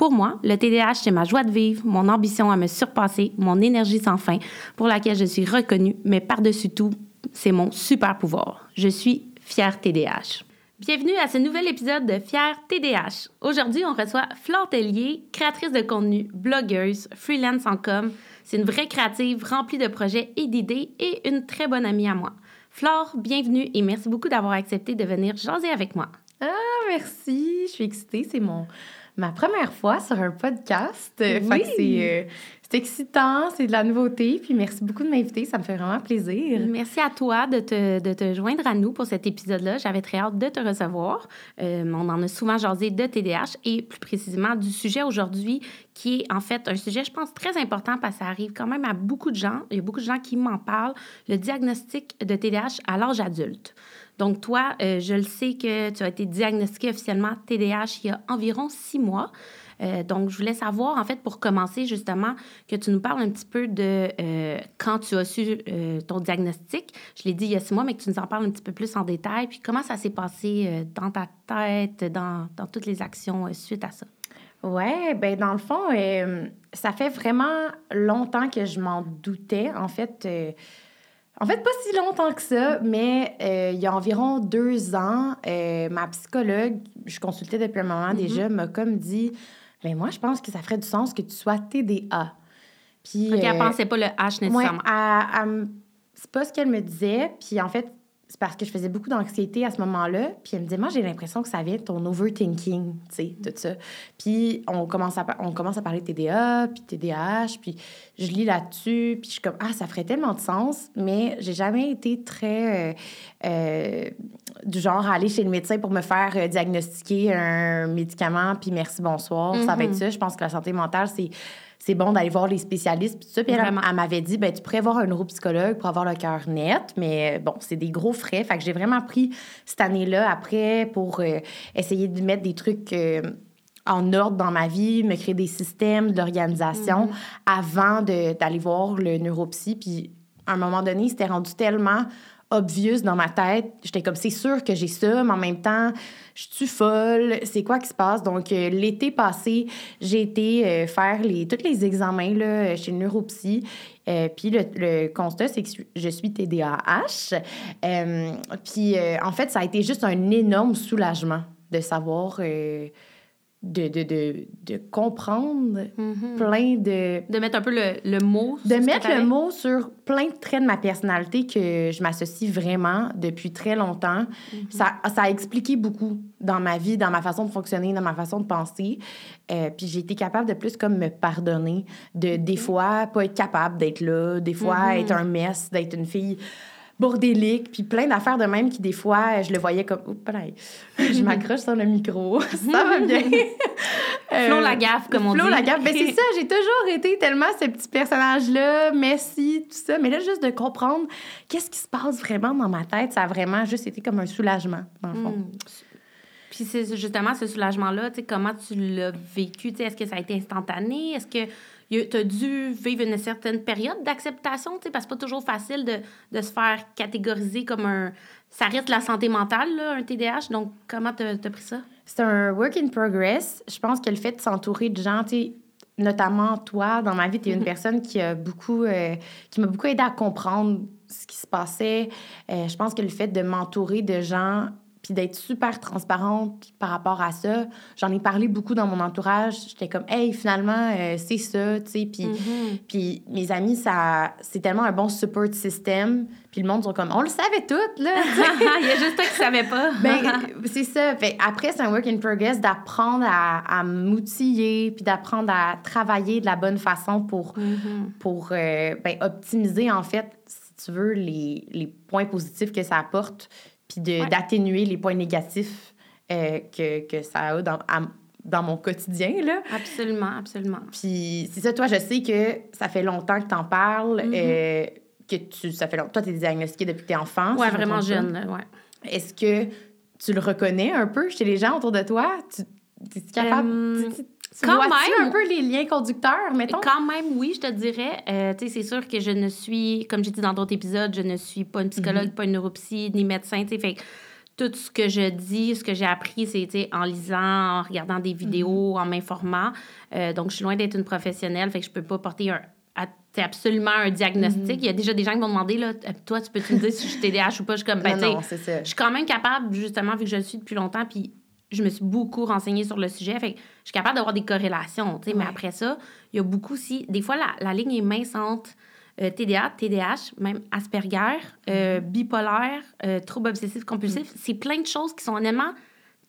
Pour moi, le TDAH, c'est ma joie de vivre, mon ambition à me surpasser, mon énergie sans fin, pour laquelle je suis reconnue, mais par-dessus tout, c'est mon super pouvoir. Je suis fière TDAH. Bienvenue à ce nouvel épisode de Fier TDH. Aujourd'hui, on reçoit Flore Tellier, créatrice de contenu, blogueuse, freelance en com. C'est une vraie créative remplie de projets et d'idées et une très bonne amie à moi. Flore, bienvenue et merci beaucoup d'avoir accepté de venir jaser avec moi. Ah, merci. Je suis excitée. C'est mon ma première fois sur un podcast. Oui. Euh, c'est excitant, c'est de la nouveauté. Puis merci beaucoup de m'inviter, ça me fait vraiment plaisir. Merci à toi de te, de te joindre à nous pour cet épisode-là. J'avais très hâte de te recevoir. Euh, on en a souvent jasé de TDAH et plus précisément du sujet aujourd'hui qui est en fait un sujet, je pense, très important parce que ça arrive quand même à beaucoup de gens. Il y a beaucoup de gens qui m'en parlent, le diagnostic de TDAH à l'âge adulte. Donc, toi, euh, je le sais que tu as été diagnostiqué officiellement TDAH il y a environ six mois. Euh, donc, je voulais savoir, en fait, pour commencer, justement, que tu nous parles un petit peu de euh, quand tu as su ton diagnostic. Je l'ai dit il y a six mois, mais que tu nous en parles un petit peu plus en détail. Puis, comment ça s'est passé dans ta tête, dans, dans, toutes les actions suite à ça? Oui, ben dans le fond, ça fait vraiment longtemps que je m'en doutais. En fait, en fait, pas si longtemps que ça, mais euh, il y a environ deux ans, euh, ma psychologue, je consultais depuis un moment déjà, mm-hmm. m'a comme dit mais ben, moi, je pense que ça ferait du sens que tu sois TDA. Puis. OK, elle euh, pensait pas le H nécessairement. Ouais, c'est pas ce qu'elle me disait. Puis en fait, c'est parce que je faisais beaucoup d'anxiété à ce moment-là. Puis elle me disait, moi, j'ai l'impression que ça vient de ton overthinking, tu sais, tout ça. Puis on commence à, on commence à parler de TDA, puis TDAH, puis je lis là-dessus, puis je suis comme, ah, ça ferait tellement de sens, mais j'ai jamais été très euh, euh, du genre à aller chez le médecin pour me faire euh, diagnostiquer un médicament, puis merci, bonsoir, ça va être mm-hmm. ça. Je pense que la santé mentale, c'est c'est bon d'aller voir les spécialistes. Puis ça, puis elle, m'avait dit, ben, tu pourrais voir un neuropsychologue pour avoir le cœur net, mais bon, c'est des gros frais. Fait que j'ai vraiment pris cette année-là après pour euh, essayer de mettre des trucs euh, en ordre dans ma vie, me créer des systèmes d'organisation mm-hmm. avant d'aller voir le neuropsy. Puis à un moment donné, c'était rendu tellement obvious dans ma tête. J'étais comme, c'est sûr que j'ai ça, mais en même temps, je suis folle, c'est quoi qui se passe? Donc, euh, l'été passé, j'ai été euh, faire les, tous les examens là, chez le neuropsy. Euh, puis le, constat, c'est que je suis TDAH. puis en fait, ça a été juste un énorme soulagement de savoir de, de, de, de comprendre mm-hmm. plein de... De mettre un peu le, le mot De mettre le mot sur plein de traits de ma personnalité que je m'associe vraiment depuis très longtemps. Mm-hmm. ça, ça a expliqué beaucoup dans ma vie, dans ma façon de fonctionner, dans ma façon de penser. Euh, puis j'ai été capable de plus comme me pardonner, de des fois pas être capable d'être là, des fois mm-hmm. être un mess, d'être une fille bordélique, puis plein d'affaires de même qui, des fois, je le voyais comme... Oups, je m'accroche sur le micro. ça va bien. Flo la gaffe, comme on Flo dit. la gaffe. Ben, c'est ça, j'ai toujours été tellement ce petit personnage-là, merci, tout ça. Mais là, juste de comprendre qu'est-ce qui se passe vraiment dans ma tête, ça a vraiment juste été comme un soulagement, dans le fond. Hmm. Puis c'est justement ce soulagement-là, tu sais, comment tu l'as vécu? Est-ce que ça a été instantané? Est-ce que tu as dû vivre une certaine période d'acceptation, parce que c'est pas toujours facile de, de, se faire catégoriser comme un... Ça reste la santé mentale, là, un TDAH. Donc, comment tu as, pris ça? C'est un work in progress. Je pense que le fait de s'entourer de gens, notamment toi, dans ma vie, tu es une mm-hmm. personne qui a beaucoup... Euh, qui m'a beaucoup aidé à comprendre ce qui se passait. Euh, je pense que le fait de m'entourer de gens puis d'être super transparente par rapport à ça. J'en ai parlé beaucoup dans mon entourage. J'étais comme, hey, finalement, euh, c'est ça, tu sais. Puis, mm-hmm. puis mes amis, ça, c'est tellement un bon support system. Puis le monde sont comme, on le savait tout, là. Il y a juste toi qui savais pas. ben, c'est ça. Fait, après, c'est un work in progress d'apprendre à, à m'outiller, puis d'apprendre à travailler de la bonne façon pour, mm-hmm. pour euh, ben, optimiser, en fait, si tu veux, les, les points positifs que ça apporte puis d'atténuer les points négatifs euh, que, que, ça a dans, dans mon quotidien. Là. Absolument, absolument. Puis c'est ça, toi, je sais que ça fait longtemps que tu en parles, mm-hmm. euh, que tu, ça fait longtemps. Toi, tu es diagnostiquée depuis que tu es enfant. Me vraiment jeune, là, ouais. Est-ce que tu le reconnais un peu chez les gens autour de toi? Tu es capable? Tu quand même. un peu les liens conducteurs, mettons? Quand même, oui, je te dirais. Euh, tu sais, c'est sûr que je ne suis, comme j'ai dit dans d'autres épisodes, je ne suis pas une psychologue, pas une neuropsy, ni médecin. Tu sais, fait tout ce que je dis, ce que j'ai appris, c'est en lisant, en regardant des vidéos, en m'informant. Euh, donc, je suis loin d'être une professionnelle, fait que je peux pas porter un, sais, absolument un diagnostic. Il y a déjà des gens qui m'ont demandé, là, toi, tu peux-tu me dire si je suis TDAH ou pas? Je suis comme, ben, non, non, c'est ça. je suis quand même capable, justement, vu que je le suis depuis longtemps, puis je me suis beaucoup renseignée sur le sujet. Fait que je suis capable d'avoir des corrélations. Mais après ça, il y a beaucoup aussi... Des fois, la, la ligne est mince entre euh, TDA, TDAH, même Asperger, euh, bipolaire, euh, trouble obsessif compulsif. C'est plein de choses qui sont honnêtement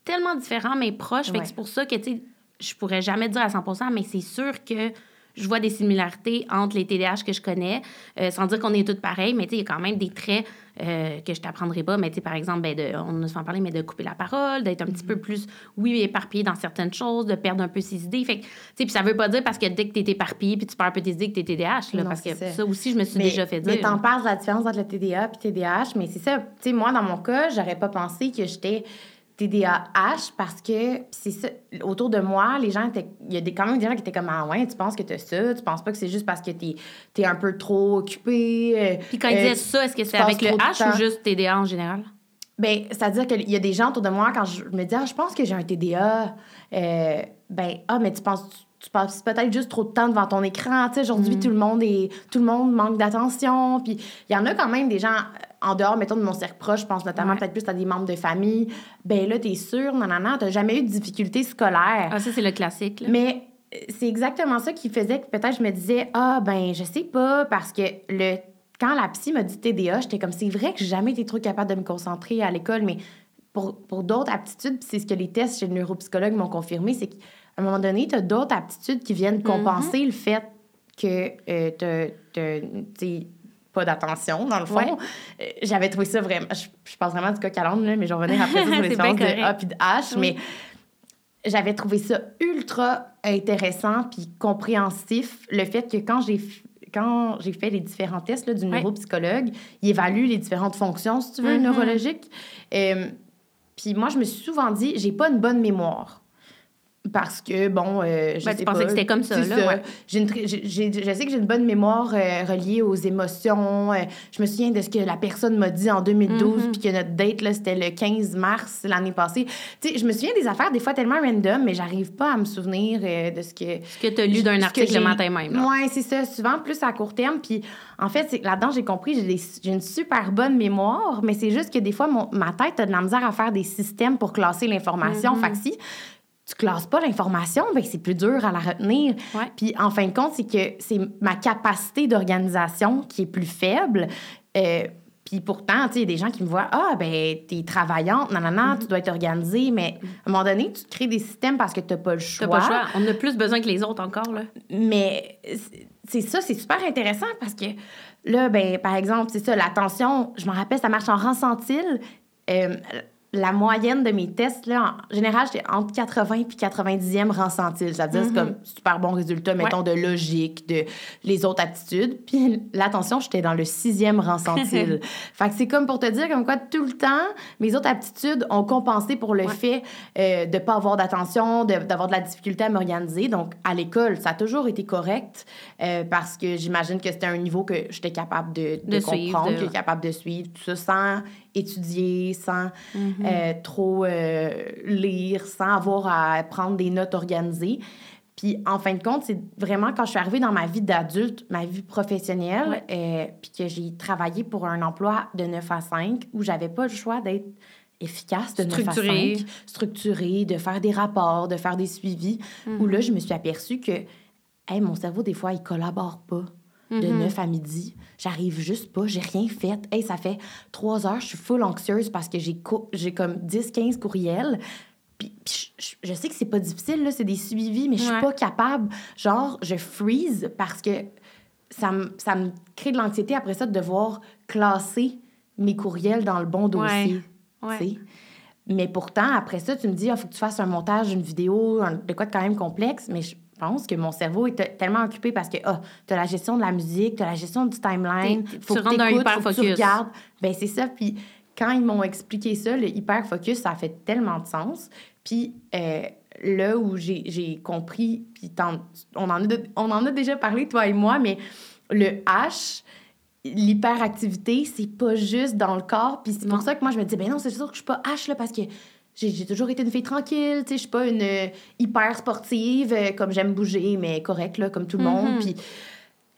tellement différents, mais proches. Fait Ouais. que c'est pour ça que, tu sais, je pourrais jamais dire à 100% mais c'est sûr que je vois des similarités entre les TDAH que je connais, euh, sans dire qu'on est toutes pareilles, mais tu sais, il y a quand même des traits euh, que je t'apprendrai pas. Mais tu sais, par exemple, ben, de, on a en parlé, mais de couper la parole, d'être un petit peu plus, oui, éparpillé dans certaines choses, de perdre un peu ses idées. Fait que, tu sais, puis ça veut pas dire parce que dès que t'es éparpillé puis tu perds un peu tes idées que t'es TDAH, là, Non, parce que ça. ça. aussi, je me suis Mais, déjà fait dire. mais t'en parles de la différence entre le TDA et TDAH, mais c'est ça. Tu sais, moi, dans mon cas, j'aurais pas pensé que j'étais TDAH parce que c'est ça. Autour de moi, les gens étaient. Il y a des, quand même des gens qui étaient comme Ah ouais, tu penses que t'as ça, tu penses pas que c'est juste parce que t'es es un peu trop occupé. euh, Puis quand ils euh, disaient ça, est-ce que c'est avec le H ou juste TDA en général? Ben, c'est-à-dire qu'il y a des gens autour de moi, quand je me dis, ah, je pense que j'ai un TDA, euh, ben, ah, mais tu penses, tu, passes peut-être juste trop de temps devant ton écran. Aujourd'hui, tout le monde est, tout le monde manque d'attention. Puis, il y en a quand même des gens euh, en dehors, mettons, de mon cercle proche, je pense notamment Ouais. peut-être plus à des membres de famille. Ben là, t'es sûr, non, non, non, t'as jamais eu de difficultés scolaires. Ah, ça, c'est le classique. là. Mais euh, c'est exactement ça qui faisait que peut-être je me disais ah ben je sais pas parce que le quand la psy m'a dit TDA, j'étais comme c'est vrai que j'ai jamais été trop capable de me concentrer à l'école mais pour, pour d'autres aptitudes, c'est ce que les tests chez le neuropsychologue m'ont confirmé, c'est qu'à un moment donné, tu as d'autres aptitudes qui viennent compenser le fait que euh, tu pas d'attention, dans le fond. Ouais. Euh, J'avais trouvé ça vraiment... Je, je pense vraiment du coq à là, mais je vais revenir après ça sur les bien de. A puis de H. Oui. Mais j'avais trouvé ça ultra intéressant puis compréhensif, le fait que quand j'ai quand j'ai fait les différents tests là, du neuropsychologue, il évalue les différentes fonctions, si tu veux, Mhm. neurologiques. Euh, puis moi, je me suis souvent dit, j'ai pas une bonne mémoire. Parce que, bon, euh, je Ben, sais tu pensais que c'était comme ça, ouais. J'ai une très- j'ai- j'ai- je sais que j'ai une bonne mémoire euh, reliée aux émotions. euh, je me souviens de ce que la personne m'a dit en 2012, Mhm. puis que notre date, là, c'était le 15 mars l'année passée. Tu sais, je me souviens des affaires, des fois, tellement random, mais j'arrive pas à me souvenir euh, de ce que... Ce que tu as lu d'un article le matin même. Ouais, c'est ça. Souvent, plus à court terme. Puis, en fait, c'est- là-dedans, j'ai compris, j'ai des- j'ai une super bonne mémoire, mais c'est juste que des fois, mon- ma tête a de la misère à faire des systèmes pour classer l'information. Mhm. Fait que si tu classes pas l'information, ben c'est plus dur à la retenir. Ouais. Puis, en fin de compte, c'est que c'est ma capacité d'organisation qui est plus faible. Euh, puis pourtant, tu sais, il y a des gens qui me voient, ah, ben, t'es travaillante, non, non, non, tu dois être organisée. Mais à un moment donné, tu te crées des systèmes parce que t'as pas le T'as choix. pas le choix. On a plus besoin que les autres encore, là. Mais c'est- ça, c'est super intéressant parce que là, ben, par exemple, c'est ça, l'attention, je me rappelle, ça marche en rang centile. Euh, la moyenne de mes tests, là, en général, j'étais entre 80 puis 90e rang centile. Ça veut dire c'est comme super bon résultat, mettons, de logique, de les autres aptitudes. Puis l'attention, j'étais dans le sixième rang centile. fait que c'est comme pour te dire comme quoi, tout le temps, mes autres aptitudes ont compensé pour le Ouais. fait euh, de pas avoir d'attention, d'avoir de, la difficulté à m'organiser. Donc, à l'école, ça a toujours été correct euh, parce que j'imagine que c'était un niveau que j'étais capable de, de De suivre, comprendre, de- que capable de suivre tout ça sans étudier, sans Mm-hmm. euh, trop euh, lire, sans avoir à prendre des notes organisées. Puis, en fin de compte, c'est vraiment quand je suis arrivée dans ma vie d'adulte, ma vie professionnelle, Ouais. euh, puis que j'ai travaillé pour un emploi de 9 à 5 où j'avais pas le choix d'être efficace de 9 à Structurée. 5, structurée, de faire des rapports, de faire des suivis, où là, je me suis aperçue que hey, mon cerveau, des fois, il collabore pas de 9 à midi. J'arrive juste pas, j'ai rien fait. Hey, ça fait trois heures, je suis full anxieuse parce que j'ai co- comme 10-15 courriels. Puis, puis je, sais que c'est pas difficile, c'est des suivis, mais je suis Ouais. pas capable. Genre, je freeze parce que ça me, ça me crée de l'anxiété après ça de devoir classer mes courriels dans le bon dossier. Ouais. Mais pourtant, après ça, tu me dis, il faut que tu fasses un montage, une vidéo, un- de quoi de quand même complexe, mais je pense que mon cerveau est tellement occupé parce que ah, tu as la gestion de la musique, tu as la gestion du timeline, faut tu que rentres hyper faut que tu regardes. Ben c'est ça. Puis quand ils m'ont expliqué ça, le hyper focus, ça a fait tellement de sens. Puis euh, là où j'ai compris, puis on en, a, on en a déjà parlé, toi et moi, mais le H, l'hyperactivité, c'est pas juste dans le corps. Puis c'est pour ça que moi, je me dis, ben non, c'est sûr que je suis pas H, là, parce que j'ai toujours été une fille tranquille, tu sais, je suis pas une euh, hyper sportive, euh, comme j'aime bouger, mais correct, là, comme tout le monde. Mhm. Puis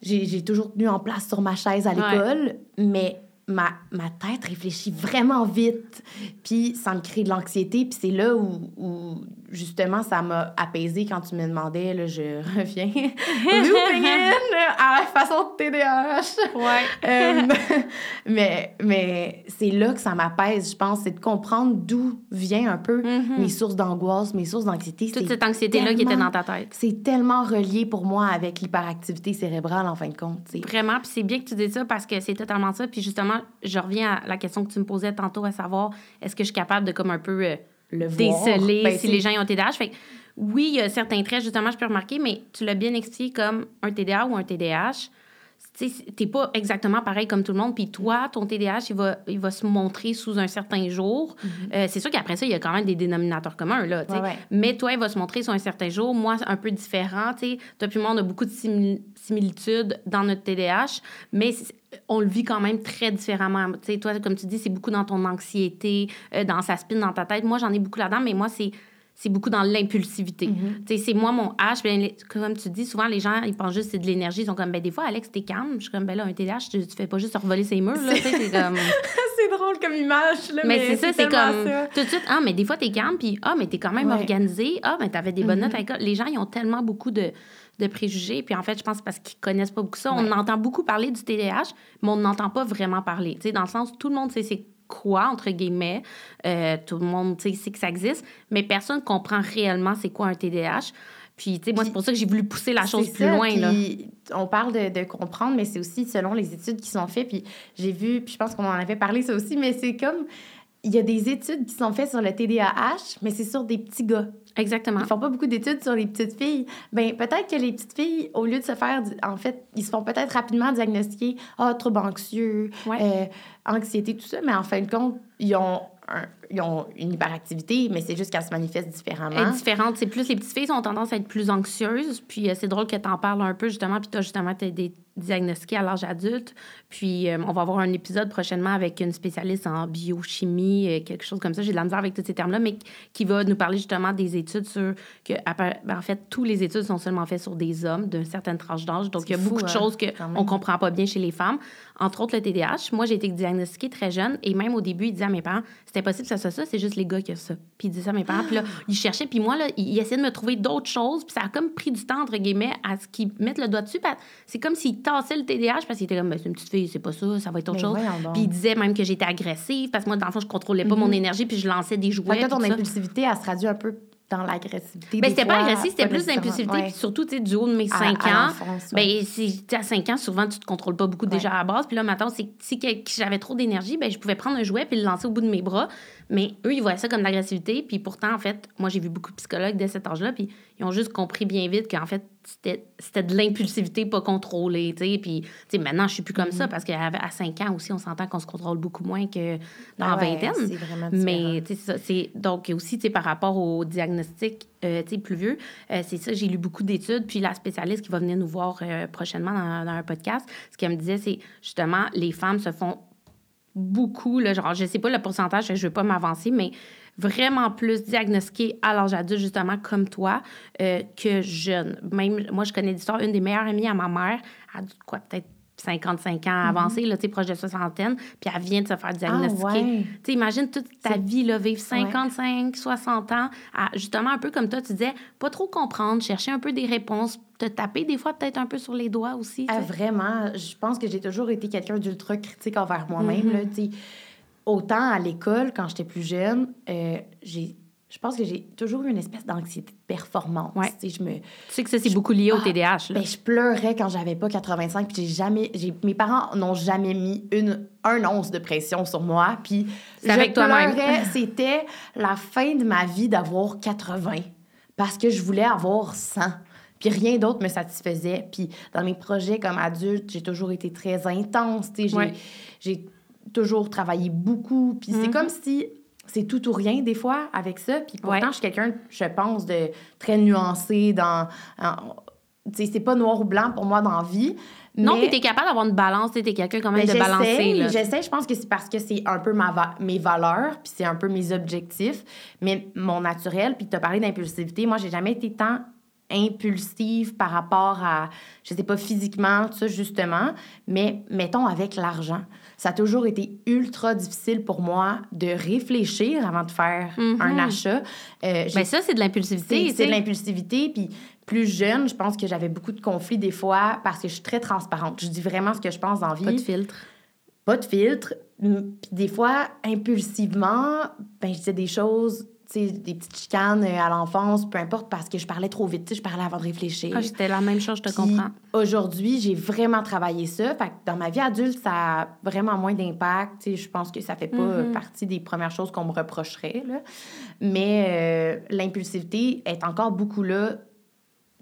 j'ai toujours tenu en place sur ma chaise à Ouais. l'école, mais ma, ma tête réfléchit vraiment vite, puis ça me crée de l'anxiété, puis c'est là où, où, justement, ça m'a apaisée quand tu me demandais, là, je reviens, looping in à la façon de TDAH. Ouais. Euh, mais mais c'est là que ça m'apaise, je pense, c'est de comprendre d'où vient un peu Mhm. mes sources d'angoisse, mes sources d'anxiété. Toute cette anxiété-là qui était tellement- dans ta tête. C'est tellement relié pour moi avec l'hyperactivité cérébrale, en fin de compte. Vraiment, puis c'est bien que tu dises ça parce que c'est totalement ça. Puis justement, je reviens à la question que tu me posais tantôt, à savoir, est-ce que je suis capable de comme un peu euh, Le voir, déceler ben, si les gens ont TDAH? Fait que oui, il y a certains traits, justement, je peux remarquer, mais tu l'as bien expliqué comme un TDA ou un TDAH. Tu sais, t'es pas exactement pareil comme tout le monde. Puis toi, ton TDAH, il va, il va se montrer sous un certain jour. Euh, c'est sûr qu'après ça, il y a quand même des dénominateurs communs, là. Ouais, ouais. Mais toi, il va se montrer sur un certain jour. Moi, c'est un peu différent, tu sais. Toi puis moi, on a beaucoup de simil- similitudes dans notre TDAH, mais on le vit quand même très différemment. Tu sais, toi, comme tu dis, c'est beaucoup dans ton anxiété, euh, dans sa spin dans ta tête. Moi, j'en ai beaucoup là-dedans, mais moi, c'est c'est beaucoup dans l'impulsivité. Mm-hmm. Tu sais, c'est moi mon H. ben, comme tu dis, souvent, les gens, ils pensent juste que c'est de l'énergie. Ils sont comme, ben des fois, Alex, t'es calme. Je suis comme, ben là, un TDAH, tu, tu fais pas juste revoler ses murs, c'est comme... drôle comme image, là, Mais, c'est ça, c'est comme ça. tout de suite, ah, mais des fois, t'es calme, puis ah, mais t'es quand même Ouais. organisé, ah, mais t'avais des bonnes Mhm. notes à l'école. Les gens, ils ont tellement beaucoup de, de préjugés, puis en fait, je pense parce qu'ils connaissent pas beaucoup ça. On entend beaucoup parler du TDAH, mais on n'entend pas vraiment parler. Tu sais, dans le sens, tout le monde sait c'est quoi, entre guillemets. Euh, tout le monde sait que ça existe, mais personne comprend réellement c'est quoi un TDAH. Puis, tu sais, moi, c'est pour ça que j'ai voulu pousser la chose plus ça, loin, là. On parle de, de comprendre, mais c'est aussi selon les études qui sont faites. Puis j'ai vu, puis je pense qu'on en avait parlé ça aussi, mais c'est comme il y a des études qui sont faites sur le TDAH, mais c'est sur des petits gars. Exactement. Ils font pas beaucoup d'études sur les petites filles. Ben peut-être que les petites filles, au lieu de se faire, en fait, ils se font peut-être rapidement diagnostiquer ah trouble anxieux, Ouais. euh, anxiété, tout ça, mais en fin de compte, ils ont un- ils ont une hyperactivité, mais c'est juste qu'elle se manifeste différemment. Elle est différente. C'est plus les petites filles ont tendance à être plus anxieuses. Puis euh, c'est drôle que tu en parles un peu justement. Puis toi justement t'es des diagnostiqué à l'âge adulte. Puis euh, on va avoir un épisode prochainement avec une spécialiste en biochimie, euh, quelque chose comme ça. J'ai de la misère avec tous ces termes-là, mais qui va nous parler justement des études sur que ben, en fait tous les études sont seulement faites sur des hommes d'une certaine tranche d'âge. Donc il y a fou, beaucoup de hein, choses que quand même. on comprend pas bien chez les femmes. Entre autres le TDAH. Moi j'ai été diagnostiquée très jeune et même au début ils disaient à mes parents c'était impossible que ça ça, c'est juste les gars qui ont ça. Puis ils disaient ça à mes parents. Puis là ils cherchaient. Puis moi là ils essayaient de me trouver d'autres choses. Puis ça a comme pris du temps entre guillemets à ce qu'ils mettent le doigt dessus. C'est comme s'ils tassaient le TDAH parce qu'ils étaient comme Ben, c'est une petite fille, c'est pas ça, ça va être autre Mais chose. Puis ils disaient même que j'étais agressive parce que moi dans le fond je contrôlais pas mon énergie puis je lançais des jouets. Fait que ton impulsivité, elle se traduit un peu dans l'agressivité. Ben, c'était pas agressif, c'était plus d'impulsivité. Ouais. Puis surtout, tu sais, du haut de mes À- 5 à ans, l'enfance, ouais. ben, si, à 5 ans, souvent, tu te contrôles pas beaucoup déjà à la base. Puis là, maintenant, c'est que si quel- j'avais trop d'énergie, ben, je pouvais prendre un jouet puis le lancer au bout de mes bras. Mais eux, ils voyaient ça comme de l'agressivité. Puis pourtant, en fait, moi, j'ai vu beaucoup de psychologues dès cet âge-là. Puis ils ont juste compris bien vite qu'en fait, c'était de l'impulsivité pas contrôlée. tu sais. Puis, tu sais, maintenant, je suis plus comme Mm-hmm. ça parce qu'à à 5 ans aussi, on s'entend qu'on se contrôle beaucoup moins que dans Ah ouais, vingtaine. c'est vraiment différent. Mais tu sais, c'est ça, c'est donc aussi tu sais, par rapport au diagnostic euh, tu sais, plus vieux, euh, c'est ça, j'ai lu beaucoup d'études. Puis la spécialiste qui va venir nous voir euh, prochainement dans, dans un podcast, ce qu'elle me disait, c'est justement, les femmes se font beaucoup, là, genre, je sais pas le pourcentage, je veux pas m'avancer, mais vraiment plus diagnostiquées à l'âge adulte, justement, comme toi, euh, que jeune. Même, moi, je connais l'histoire, une des meilleures amies à ma mère, a dû, quoi, peut-être 55 ans avancé, là, tu proche de soixantaine, puis elle vient de se faire diagnostiquer. Mm-hmm. Ah ouais. Tu sais, imagine toute ta vie, là, vivre 55, 60 ans, à, justement, un peu comme toi, tu disais, pas trop comprendre, chercher un peu des réponses, te taper des fois peut-être un peu sur les doigts aussi. Ah, vraiment, je pense que j'ai toujours été quelqu'un d'ultra critique envers moi-même. sais. Autant à l'école, quand j'étais plus jeune, euh, j'ai, je pense que j'ai toujours eu une espèce d'anxiété de performance. Ouais. Tu sais, je me, Tu sais que ça, c'est beaucoup lié au Ah, TDAH. Là. ben, je pleurais quand j'avais pas 85, puis j'ai jamais, mes parents n'ont jamais mis une, un once de pression sur moi, puis je avec toi-même. C'était la fin de ma vie d'avoir 80, parce que je voulais avoir 100. Puis rien d'autre me satisfaisait. Puis dans mes projets comme adulte, j'ai toujours été très intense. Tu sais, j'ai, Ouais. j'ai toujours travaillé beaucoup. Puis c'est Mhm. comme si c'est tout ou rien des fois avec ça. Puis pourtant, Ouais. je suis quelqu'un, je pense, de très nuancé dans... tu sais, c'est pas noir ou blanc pour moi dans la vie. Non, mais- puis t'es capable d'avoir une balance, tu es quelqu'un quand même mais de balancer. j'essaie, je pense que c'est parce que c'est un peu ma va- mes valeurs, puis c'est un peu mes objectifs, mais mon naturel, puis tu as parlé d'impulsivité, moi, j'ai jamais été tant impulsive par rapport à, je sais pas, physiquement, tout ça, justement, mais mettons avec l'argent. Ça a toujours été ultra difficile pour moi de réfléchir avant de faire Mhm. un achat. Euh, Ben ça, c'est de l'impulsivité. c'est de l'impulsivité. Puis plus jeune, je pense que j'avais beaucoup de conflits des fois parce que je suis très transparente. Je dis vraiment ce que je pense dans la vie. Pas de filtre. Pas de filtre. Puis des fois, impulsivement, ben, je disais des choses, des petites chicanes euh, à l'enfance, peu importe, parce que je parlais trop vite. Tu sais, je parlais avant de réfléchir. Ah, C'était la même chose, je te Puis comprends. Aujourd'hui, j'ai vraiment travaillé ça. Fait que dans ma vie adulte, ça a vraiment moins d'impact. Je pense que ça fait pas Mhm. partie des premières choses qu'on me reprocherait. Là. Mais euh, l'impulsivité est encore beaucoup là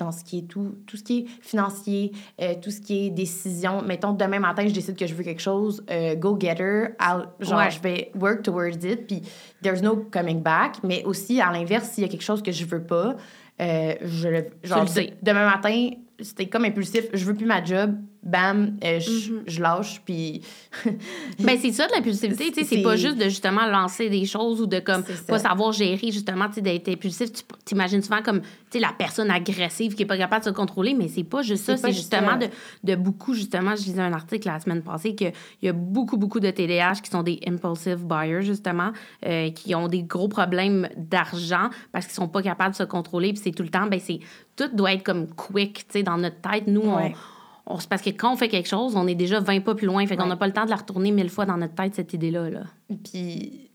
dans ce qui est tout, tout ce qui est financier, euh, tout ce qui est décision. Mettons, demain matin, je décide que je veux quelque chose, euh, go get her. I'll- genre, Ouais. je vais work towards it, puis there's no coming back. Mais aussi, à l'inverse, s'il y a quelque chose que je veux pas, euh, je le... Genre, le sais. de- demain matin, c'était comme impulsif, je veux plus ma job, bam, euh, je, Mhm. je lâche, puis... Ben, c'est ça de l'impulsivité, tu sais, c'est pas juste de justement lancer des choses ou de comme pas savoir gérer justement, tu sais, d'être impulsif. Tu t'imagines souvent comme, tu sais, la personne agressive qui est pas capable de se contrôler, mais c'est pas juste ça, C'est justement de, de beaucoup, justement, je lisais un article la semaine passée qu'il y a beaucoup, beaucoup de TDAH qui sont des impulsive buyers, justement, euh, qui ont des gros problèmes d'argent parce qu'ils sont pas capables de se contrôler, puis c'est tout le temps, ben c'est, tout doit être comme quick, tu sais, dans notre tête, nous, Ouais. on- c'est parce que quand on fait quelque chose, on est déjà 20 pas plus loin. Fait qu'on Ouais. n'a pas le temps de la retourner mille fois dans notre tête, cette idée-là. Là. Puis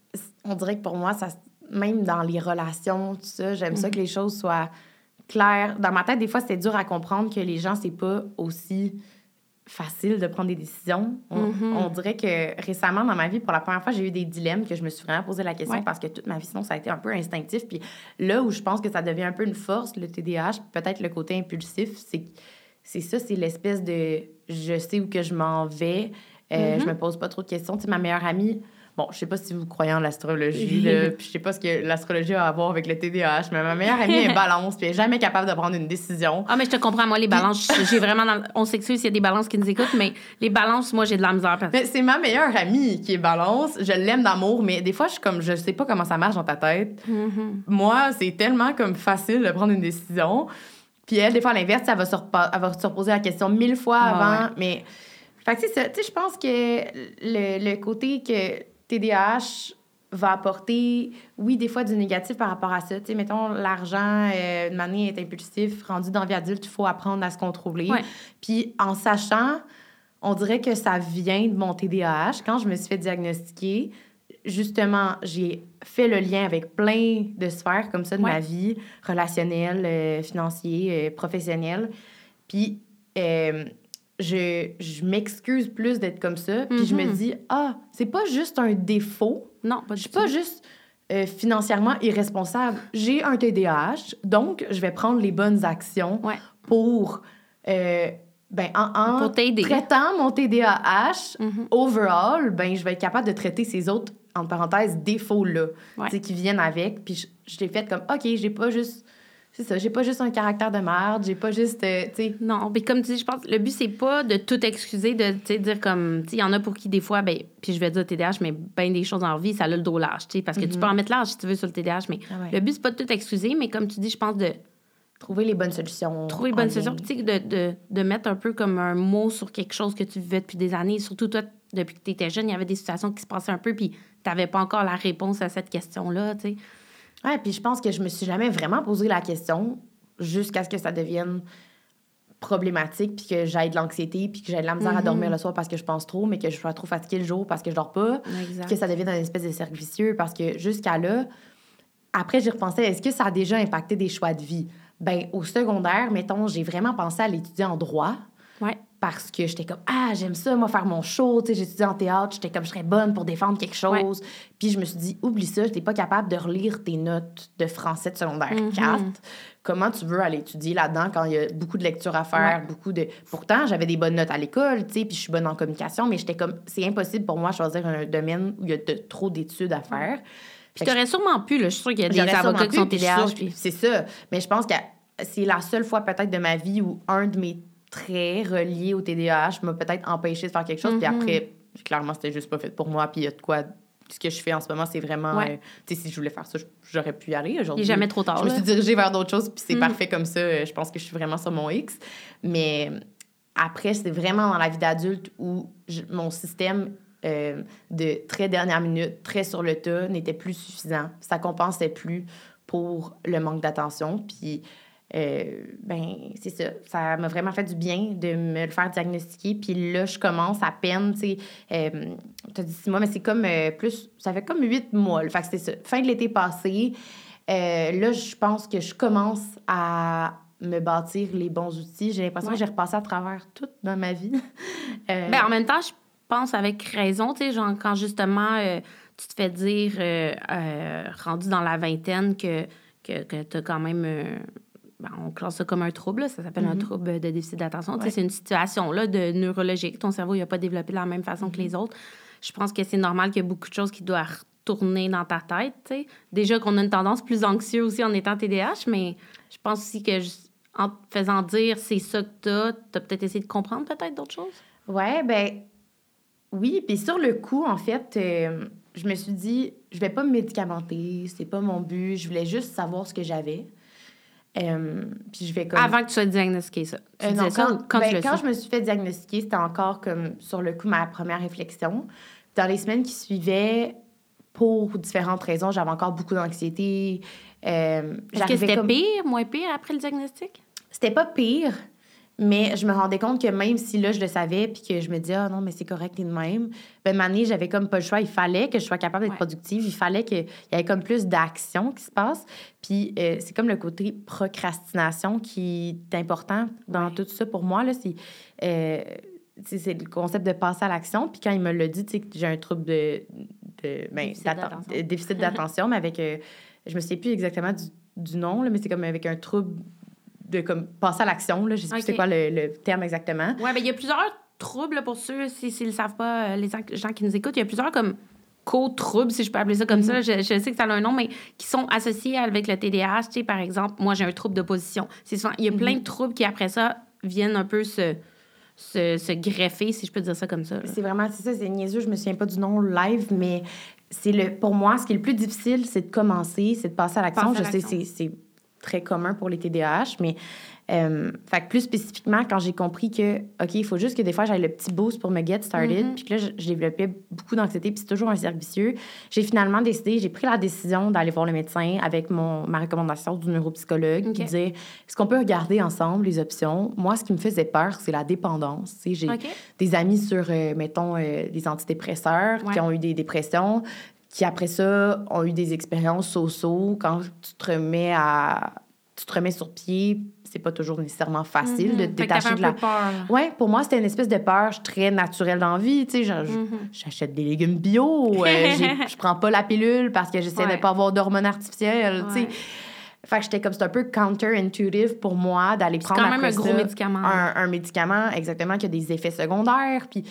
on dirait que pour moi, ça, même dans les relations, tout ça, j'aime ça que les choses soient claires. Dans ma tête, des fois, c'était dur à comprendre que les gens, c'est pas aussi facile de prendre des décisions. On, Mhm. on dirait que récemment, dans ma vie, pour la première fois, j'ai eu des dilemmes que je me suis vraiment posé la question Ouais. parce que toute ma vie, sinon, ça a été un peu instinctif. Puis là où je pense que ça devient un peu une force, le TDAH, peut-être le côté impulsif, c'est c'est ça, c'est l'espèce de je sais où que je m'en vais, euh, Mhm. je me pose pas trop de questions. Tu sais, ma meilleure amie, bon, je sais pas si vous croyez en l'astrologie, puis je sais pas ce que l'astrologie a à voir avec le TDAH, mais ma meilleure amie est balance, puis elle est jamais capable de prendre une décision. Ah, mais je te comprends, moi, les balances, j'ai vraiment. dans- On s'excuse s'il y a des balances qui nous écoutent, mais les balances, moi, j'ai de la misère. parce- Mais c'est ma meilleure amie qui est balance. Je l'aime d'amour, mais des fois, je suis comme, je sais pas comment ça marche dans ta tête. Mhm. Moi, c'est tellement comme facile de prendre une décision. Puis elle, des fois, à l'inverse, elle va, se reposer la question mille fois Ouais, avant. Mais, fait que, tu sais, ça- tu sais, je pense que le, le côté que TDAH va apporter, oui, des fois du négatif par rapport à ça. Tu sais, mettons, l'argent, euh, de manière est impulsif, rendu dans la vie adulte, il faut apprendre à se contrôler. Ouais. Puis en sachant, on dirait que ça vient de mon TDAH. Quand je me suis fait diagnostiquer, justement, j'ai fait le lien avec plein de sphères comme ça de Ouais. ma vie, relationnelle, euh, financier, euh, professionnelle. Puis euh, je, je m'excuse plus d'être comme ça. Puis je me Mhm. dis, ah, c'est pas juste un défaut. Non, pas Je suis pas juste euh, financièrement irresponsable. J'ai un TDAH, donc je vais prendre les bonnes actions Ouais. pour, euh, ben, en, en Pour traitant mon TDAH, Mhm. overall, ben, je vais être capable de traiter ces autres, entre parenthèses, défauts-là, Ouais. qui viennent avec. Puis je, je l'ai fait comme, OK, j'ai pas juste... C'est ça, j'ai pas juste un caractère de merde, j'ai pas juste, euh, sais... Non, mais comme tu dis, je pense le but, c'est pas de tout excuser, de dire comme. Il y en a pour qui, des fois, ben, puis je vais dire TDAH, mais bien des choses leur vie, ça a le dos large, parce que tu peux en mettre large si tu veux sur le TDAH, mais Ah ouais. le but, c'est pas de tout excuser, mais comme tu dis, je pense de Trouver les bonnes solutions. trouver les bonnes solutions, puis tu sais, de, de, de mettre un peu comme un mot sur quelque chose que tu vivais depuis des années. Surtout toi, depuis que tu étais jeune, il y avait des situations qui se passaient un peu, puis tu n'avais pas encore la réponse à cette question-là, tu sais. Ouais, puis je pense que je me suis jamais vraiment posé la question jusqu'à ce que ça devienne problématique, puis que j'aille de l'anxiété, puis que j'aille de la misère à Mhm. dormir le soir parce que je pense trop, mais que je sois trop fatiguée le jour parce que je dors pas, que ça devienne un espèce de cercle vicieux parce que jusqu'à là, après, j'y repensais, est-ce que ça a déjà impacté des choix de vie? Ben, au secondaire, mettons, j'ai vraiment pensé à l'étudier en droit. Ouais. parce que j'étais comme ah j'aime ça moi faire mon show tu sais j'étudiais en théâtre j'étais comme je serais bonne pour défendre quelque chose puis je me suis dit oublie ça t'es pas capable de relire tes notes de français de secondaire 4 Mm-hmm. comment tu veux aller étudier là-dedans quand il y a beaucoup de lectures à faire beaucoup de pourtant j'avais des bonnes notes à l'école tu sais puis je suis bonne en communication mais j'étais comme c'est impossible pour moi de choisir un domaine où il y a de- trop d'études à faire Puis t'aurais sûrement pu, là. Je suis sûre qu'il y a des avocats qui sont TDAH. puis- C'est ça. Mais je pense que c'est la seule fois peut-être de ma vie où un de mes traits reliés au TDAH m'a peut-être empêché de faire quelque chose. Mm-hmm. Puis après, clairement, c'était juste pas fait pour moi. Puis il y a de quoi... Ce que je fais en ce moment, c'est vraiment... Ouais. euh, tu sais, si je voulais faire ça, j'aurais pu y aller aujourd'hui. Il est jamais trop tard, Je me suis dirigée vers d'autres choses, puis c'est Mm. parfait comme ça. Euh, Je pense que je suis vraiment sur mon X. Mais après, c'est vraiment dans la vie d'adulte où je- mon système euh, de très dernière minute, très sur le tas, n'était plus suffisant. Ça compensait plus pour le manque d'attention. Puis, euh, ben, c'est ça. Ça m'a vraiment fait du bien de me le faire diagnostiquer. Puis là, je commence à peine, tu sais, euh, t'as dit six mois, mais c'est comme euh, plus, ça fait comme huit mois. là. Fait que c'est ça. Fin de l'été passé, là, je pense que je commence à me bâtir les bons outils. J'ai l'impression Ouais. que j'ai repassé à travers tout dans ma vie. Ben, en même temps, je pense avec raison, tu sais, genre, quand justement, euh, tu te fais dire, euh, euh, rendu dans la vingtaine, que, que, que tu as quand même. ben, on classe ça comme un trouble, là, ça s'appelle un trouble de déficit d'attention. Tu sais, Ouais. C'est une situation là, de neurologique. Ton cerveau n'a pas développé de la même façon que les autres. Je pense que c'est normal qu'il y a beaucoup de choses qui doivent retourner dans ta tête. Déjà qu'on a une tendance plus anxieuse aussi en étant TDAH, mais je pense aussi que juste en te faisant dire c'est ça que tu as, tu as peut-être essayé de comprendre peut-être d'autres choses. Ouais, ben oui. Puis sur le coup, en fait, euh, je me suis dit, je vais pas me médicamenter, c'est pas mon but. Je voulais juste savoir ce que j'avais. Euh, puis je vais comme... Avant que tu sois diagnostiqué, ça. Tu Euh, non, quand, quand ben, tu quand je me suis fait diagnostiquer, c'était encore comme sur le coup ma première réflexion. Dans les semaines qui suivaient, pour différentes raisons, j'avais encore beaucoup d'anxiété. Euh, Est-ce que c'était comme- pire, moins pire après le diagnostic? C'était pas pire, mais je me rendais compte que même si là, je le savais, puis que je me disais, ah non, mais c'est correct, t'es de même, ben, année, j'avais comme pas le choix. Il fallait que je sois capable d'être Ouais. productive. Il fallait qu'il y ait comme plus d'action qui se passe. Puis euh, c'est comme le côté procrastination qui est important dans Ouais. tout ça pour moi. Là, c'est, euh, c'est, c'est le concept de passer à l'action. Puis quand il me l'a dit, tu sais, que j'ai un trouble de, de, ben, Déficit d'atten- d'attention. de- déficit d'attention, mais avec, euh, je me souviens plus exactement du, du nom, là, mais c'est comme avec un trouble de comme passer à l'action. Là, je sais plus Ok. c'est quoi le, le terme exactement. Oui, bien, il y a plusieurs troubles pour ceux, si- s'ils ne le savent pas, euh, les gens qui nous écoutent, il y a plusieurs comme co-troubles, si je peux appeler ça comme ça. Je, je sais que ça a un nom, mais qui sont associés avec le TDAH. Tu sais, par exemple, moi, j'ai un trouble d'opposition. C'est souvent, il y a plein de troubles qui, après ça, viennent un peu se, se, se greffer, si je peux dire ça comme ça. là. C'est vraiment, c'est ça, c'est niaiseux, je me souviens pas du nom live, mais c'est le, pour moi, ce qui est le plus difficile, c'est de commencer, c'est de passer à l'action. Passer Je à sais, c'est très commun pour les TDAH, mais euh, fait que plus spécifiquement, quand j'ai compris que, OK, il faut juste que des fois, j'aille le petit boost pour me get started, Mhm. puis que là, je, développais beaucoup d'anxiété, puis c'est toujours un cercle vicieux. J'ai finalement décidé, j'ai pris la décision d'aller voir le médecin avec mon, ma recommandation du neuropsychologue, OK. qui disait, est-ce qu'on peut regarder ensemble les options? Moi, ce qui me faisait peur, c'est la dépendance. J'ai des amis sur, euh, mettons, euh, des antidépresseurs qui Ouais. ont eu des dépressions, qui après ça ont eu des expériences so-so. Quand tu te remets à. Tu te remets sur pied, c'est pas toujours nécessairement facile de te Mhm. Détacher de la. peu peur. Ouais, pour moi, c'était une espèce de peur très naturelle dans la vie. Tu sais, Mhm. j'achète des légumes bio, euh, je prends pas la pilule parce que j'essaie Ouais. de pas avoir d'hormones artificielles. Tu sais. Ouais. Fait que j'étais comme, c'est un peu counter-intuitive pour moi d'aller C'est prendre quand même un gros médicament. Un, un médicament, exactement, qui a des effets secondaires. Puis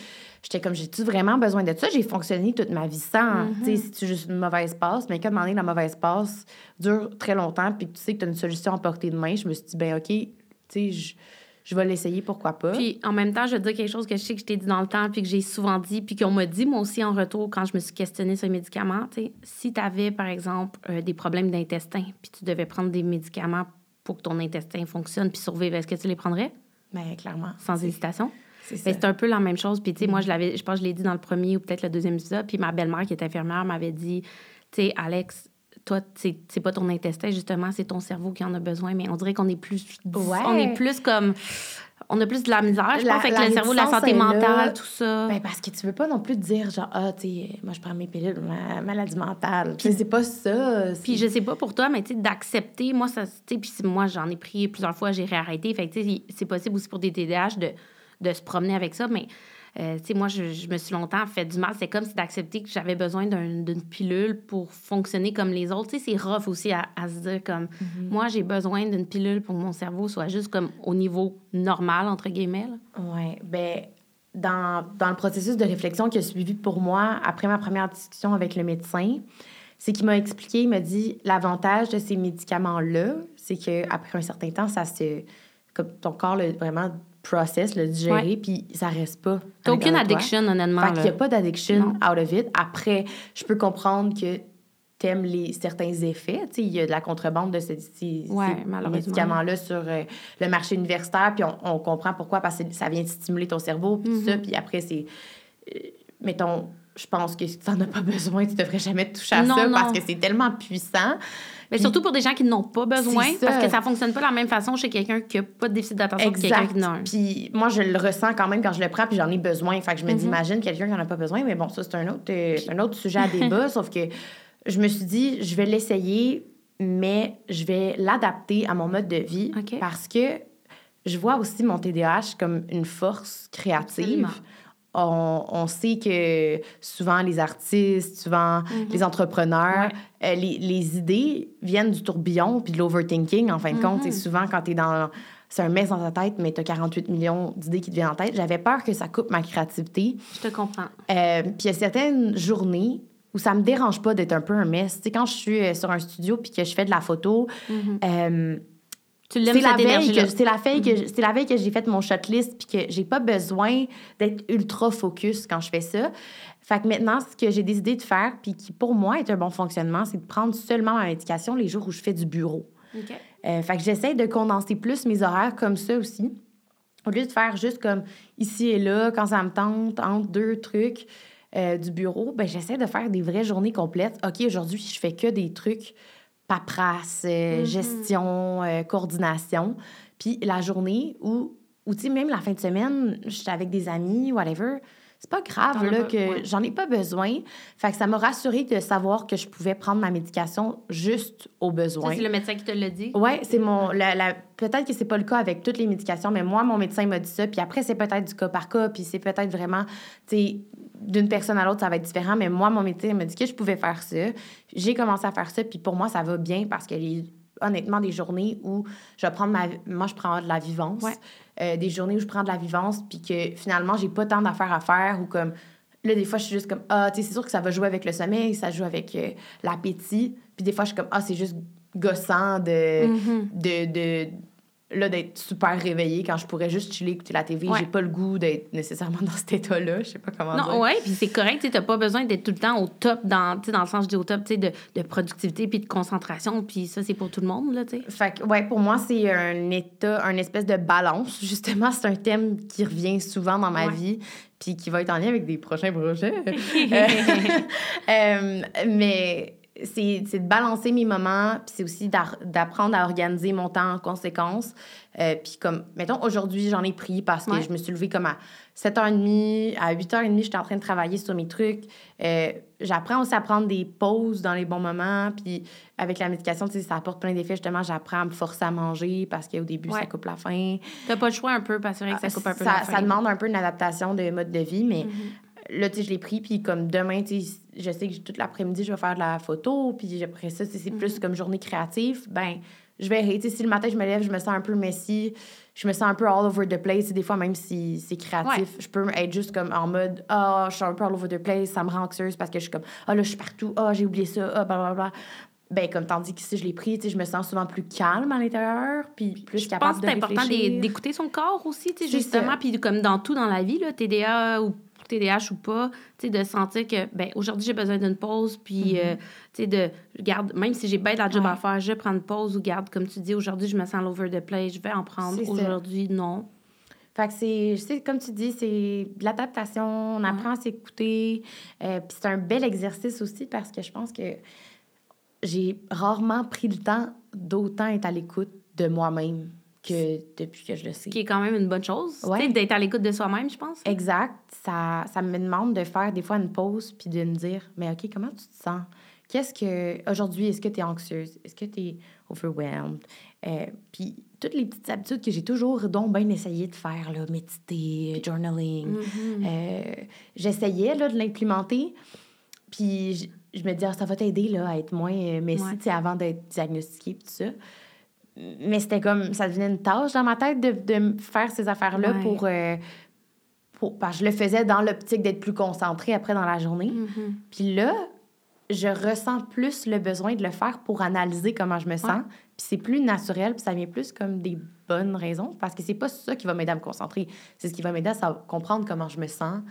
j'étais comme, j'ai-tu vraiment besoin de ça? J'ai fonctionné toute ma vie sans. Tu sais, si tu juste une mauvaise passe, mais quand demander la mauvaise passe dure très longtemps, puis tu sais que tu as une solution à portée de main, je me suis dit, ben OK, tu sais, je, je vais l'essayer, pourquoi pas? Puis en même temps, je vais te dire quelque chose que je sais que je t'ai dit dans le temps, puis que j'ai souvent dit, puis qu'on m'a dit moi aussi en retour quand je me suis questionnée sur les médicaments. tu sais, si tu avais, par exemple, euh, des problèmes d'intestin, puis tu devais prendre des médicaments pour que ton intestin fonctionne puis survive, est-ce que tu les prendrais? Ben, clairement. sans hésitation? C'est. Ben, c'est un peu la même chose. Puis, tu sais, moi, je l'avais, je pense que je l'ai dit dans le premier ou peut-être le deuxième épisode. Puis, ma belle-mère, qui est infirmière, m'avait dit, tu sais, Alex, toi, c'est c'est pas ton intestin, justement, c'est ton cerveau qui en a besoin. Mais on dirait qu'on est plus. Ouais. On est plus comme. On a plus de la misère, je La- pense, avec le cerveau, la santé là. mentale, tout ça. Ben, parce que tu veux pas non plus dire, genre, ah, tu sais, moi, je prends mes pilules, ma maladie mentale. Puis c'est pas ça. Puis je sais pas pour toi, mais tu sais, d'accepter, moi, ça, tu sais, puis moi, j'en ai pris plusieurs fois, j'ai réarrêté. Fait que, tu sais, c'est possible aussi pour des TDAH de, de se promener avec ça, mais euh, tu sais, moi, je, me suis longtemps fait du mal. C'est comme si d'accepter que j'avais besoin d'une pilule pour fonctionner comme les autres. Tu sais, c'est rough aussi à, se dire comme, mm-hmm. moi, j'ai besoin d'une pilule pour que mon cerveau soit juste comme au niveau normal, entre guillemets. Oui, ben dans, dans, le processus de réflexion qui a suivi pour moi après ma première discussion avec le médecin, c'est qu'il m'a expliqué, il m'a dit l'avantage de ces médicaments-là, c'est qu'après un certain temps, ça se. Comme ton corps, le, vraiment, process, le digérer, puis ça reste pas. T'as aucune addiction, honnêtement. Fait qu'il n'y a pas d'addiction out of it. Après, je peux comprendre que t'aimes les certains effets. Il y a de la contrebande de ces, ces, médicaments-là sur euh, le marché universitaire, puis on, comprend pourquoi, parce que ça vient stimuler ton cerveau, puis ça, mm-hmm. puis après, c'est... Euh, mettons, je pense que si tu n'en as pas besoin, tu devrais jamais toucher à ça, parce que c'est tellement puissant. Mais surtout pour des gens qui n'ont pas besoin, parce que ça fonctionne pas de la même façon chez quelqu'un qui n'a pas de déficit d'attention que quelqu'un qui Puis moi, je le ressens quand même quand je le prends, puis j'en ai besoin. Fait que je me dis, mm-hmm. imagine quelqu'un qui n'en a pas besoin, mais bon, ça, c'est un autre, euh, un autre sujet à débat, sauf que je me suis dit, je vais l'essayer, mais je vais l'adapter à mon mode de vie parce que je vois aussi mon TDAH comme une force créative. On, sait que souvent les artistes, souvent mhm. les entrepreneurs, euh, les, idées viennent du tourbillon puis de l'overthinking, en fin de compte. Et mhm. souvent, quand tu es dans. C'est un mess dans ta tête, mais tu as 48 millions d'idées qui te viennent en tête. J'avais peur que ça coupe ma créativité. Je te comprends. Euh, puis il y a certaines journées où ça me dérange pas d'être un peu un mess. Tu sais, quand je suis euh, sur un studio puis que je fais de la photo, euh, c'est la, veille que, c'est la, veille que, mm-hmm. c'est la veille que j'ai fait mon list puis que j'ai pas besoin d'être ultra focus quand je fais ça. Fait que maintenant, ce que j'ai décidé de faire, puis qui pour moi est un bon fonctionnement, c'est de prendre seulement ma médication les jours où je fais du bureau. Euh, fait que j'essaie de condenser plus mes horaires comme ça aussi. Au lieu de faire juste comme ici et là, quand ça me tente, entre deux trucs, euh, du bureau, ben, j'essaie de faire des vraies journées complètes. OK, aujourd'hui, je fais que des trucs paperasse, euh, mm-hmm. gestion, euh, coordination. Puis la journée où, ou tu sais, même la fin de semaine, je suis avec des amis, whatever, c'est pas grave, là, que j'en ai pas besoin. Fait que ça m'a rassuré de savoir que je pouvais prendre ma médication juste au besoin. C'est le médecin qui te l'a dit? Oui, c'est mon. La, peut-être que c'est pas le cas avec toutes les médications, mais moi, mon médecin m'a dit ça. Puis après, c'est peut-être du cas par cas, puis c'est peut-être vraiment, tu sais, d'une personne à l'autre, ça va être différent. Mais moi, mon médecin m'a dit que je pouvais faire ça. J'ai commencé à faire ça, puis pour moi, ça va bien parce que les honnêtement des journées où je vais prendre ma moi je prends de la vivance euh, des journées où je prends de la vivance puis que finalement j'ai pas tant d'affaires à faire ou comme là des fois je suis juste comme ah tu sais c'est sûr que ça va jouer avec le sommeil ça joue avec euh, l'appétit puis des fois je suis comme ah c'est juste gossant de, mm-hmm. de, de là, d'être super réveillée quand je pourrais juste chiller, écouter la TV. J'ai pas le goût d'être nécessairement dans cet état-là. Je sais pas comment non, dire. ouais, puis c'est correct. Tu n'as pas besoin d'être tout le temps au top, dans, dans le sens, je dis au top, de, de productivité puis de concentration. Puis ça, c'est pour tout le monde, là, tu sais. Fait que, ouais, pour moi, c'est un état, un espèce de balance. Justement, c'est un thème qui revient souvent dans ma vie puis qui va être en lien avec des prochains projets. Euh, mais c'est de balancer mes moments, puis c'est aussi d'apprendre à organiser mon temps en conséquence. Euh, puis comme, mettons, aujourd'hui, j'en ai pris parce que je me suis levée comme à 7h30, à 8h30, j'étais en train de travailler sur mes trucs. Euh, j'apprends aussi à prendre des pauses dans les bons moments, puis avec la médication, tu sais, ça apporte plein d'effets. Justement, j'apprends à me forcer à manger parce qu'au début, ça coupe la faim. T'as pas le choix un peu parce que ça ah, coupe un peu ça, la faim. Ça demande un peu une adaptation de mode de vie, mais... Mm-hmm là, tu sais, je l'ai pris, puis comme demain, tu sais, je sais que toute l'après-midi, je vais faire de la photo, puis après ça, c'est plus mhm. comme journée créative, ben je vais tu sais, si le matin, je me lève, je me sens un peu messy, je me sens un peu all over the place, des fois, même si c'est créatif, je peux être juste comme en mode, ah, oh, je suis un peu all over the place, ça me rend anxieuse parce que je suis comme, ah, oh, là, je suis partout, ah, oh, j'ai oublié ça, ah, blablabla. Ben, comme tandis que si je l'ai pris, je me sens souvent plus calme à l'intérieur, puis plus je capable de Je pense que c'est important d'écouter son corps aussi, tu sais, justement, puis comme dans tout dans la vie, là, TDA ou TDAH ou pas, tu sais, de sentir que, ben aujourd'hui, j'ai besoin d'une pause, puis, euh, tu sais, de, garde, même si j'ai bien de la job à faire, je prends une pause ou garde, comme tu dis, aujourd'hui, je me sens l'over the place, je vais en prendre. Aujourd'hui, non. Fait que c'est, comme tu dis, c'est de l'adaptation, on apprend à s'écouter. Euh, puis c'est un bel exercice aussi parce que je pense que j'ai rarement pris le temps d'autant être à l'écoute de moi-même que depuis que je le sais. Qui est quand même une bonne chose, ouais. d'être à l'écoute de soi-même, je pense. Exact. Ça, ça me demande de faire des fois une pause puis de me dire, mais OK, comment tu te sens? Qu'est-ce que... Aujourd'hui, est-ce que tu es anxieuse? Est-ce que tu es overwhelmed? Euh, puis toutes les petites habitudes que j'ai toujours donc bien essayé de faire, là, méditer, journaling. Mhm. Euh, J'essayais de l'implémenter. Puis je, je me disais, Ah, ça va t'aider à être moins euh, messie Ouais. avant d'être diagnostiquée tout ça. Mais c'était comme, ça devenait une tâche dans ma tête de, de faire ces affaires-là Ouais. pour, euh, pour. Parce que je le faisais dans l'optique d'être plus concentrée après dans la journée. Mhm. Puis là, je ressens plus le besoin de le faire pour analyser comment je me sens. Puis c'est plus naturel, puis ça vient plus comme des bonnes raisons, parce que c'est pas ça qui va m'aider à me concentrer. C'est ce qui va m'aider à comprendre comment je me sens,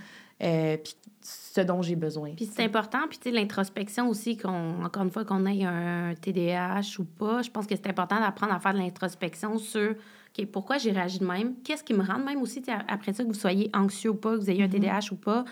euh, puis ce dont j'ai besoin. Puis c'est important, puis tu sais, l'introspection aussi, qu'on, encore une fois, qu'on ait un TDAH ou pas, je pense que c'est important d'apprendre à faire de l'introspection sur OK, pourquoi j'ai réagi de même, qu'est-ce qui me rend de même aussi, après ça, que vous soyez anxieux ou pas, que vous ayez un TDAH ou pas.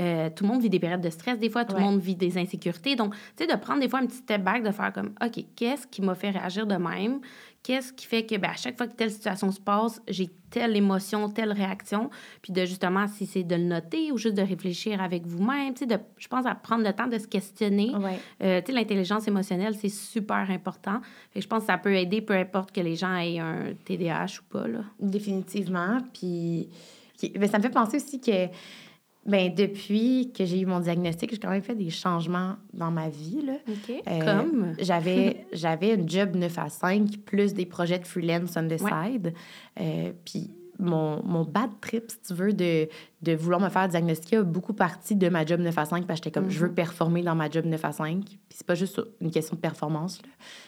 Euh, tout le monde vit des périodes de stress, des fois, tout Ouais. le monde vit des insécurités. Donc, tu sais, de prendre des fois un petit step back, de faire comme OK, qu'est-ce qui m'a fait réagir de même? Qu'est-ce qui fait que ben, à chaque fois que telle situation se passe, j'ai telle émotion, telle réaction? Puis de justement, si c'est de le noter ou juste de réfléchir avec vous-même, tu sais, de, je pense à prendre le temps de se questionner. Ouais. Euh, tu sais, l'intelligence émotionnelle, c'est super important. Fait que je pense que ça peut aider, peu importe que les gens aient un TDAH ou pas, là. Définitivement. Puis ben, ça me fait penser aussi que ben, depuis que j'ai eu mon diagnostic, j'ai quand même fait des changements dans ma vie. Là. Euh, Comme? J'avais, j'avais une job 9 à 5, plus des projets de freelance on the side. Euh, puis mon, mon bad trip, si tu veux, de, de vouloir me faire diagnostiquer a beaucoup parti de ma job 9 à 5 parce que j'étais comme, je veux performer dans ma job 9 à 5. Puis c'est pas juste une question de performance,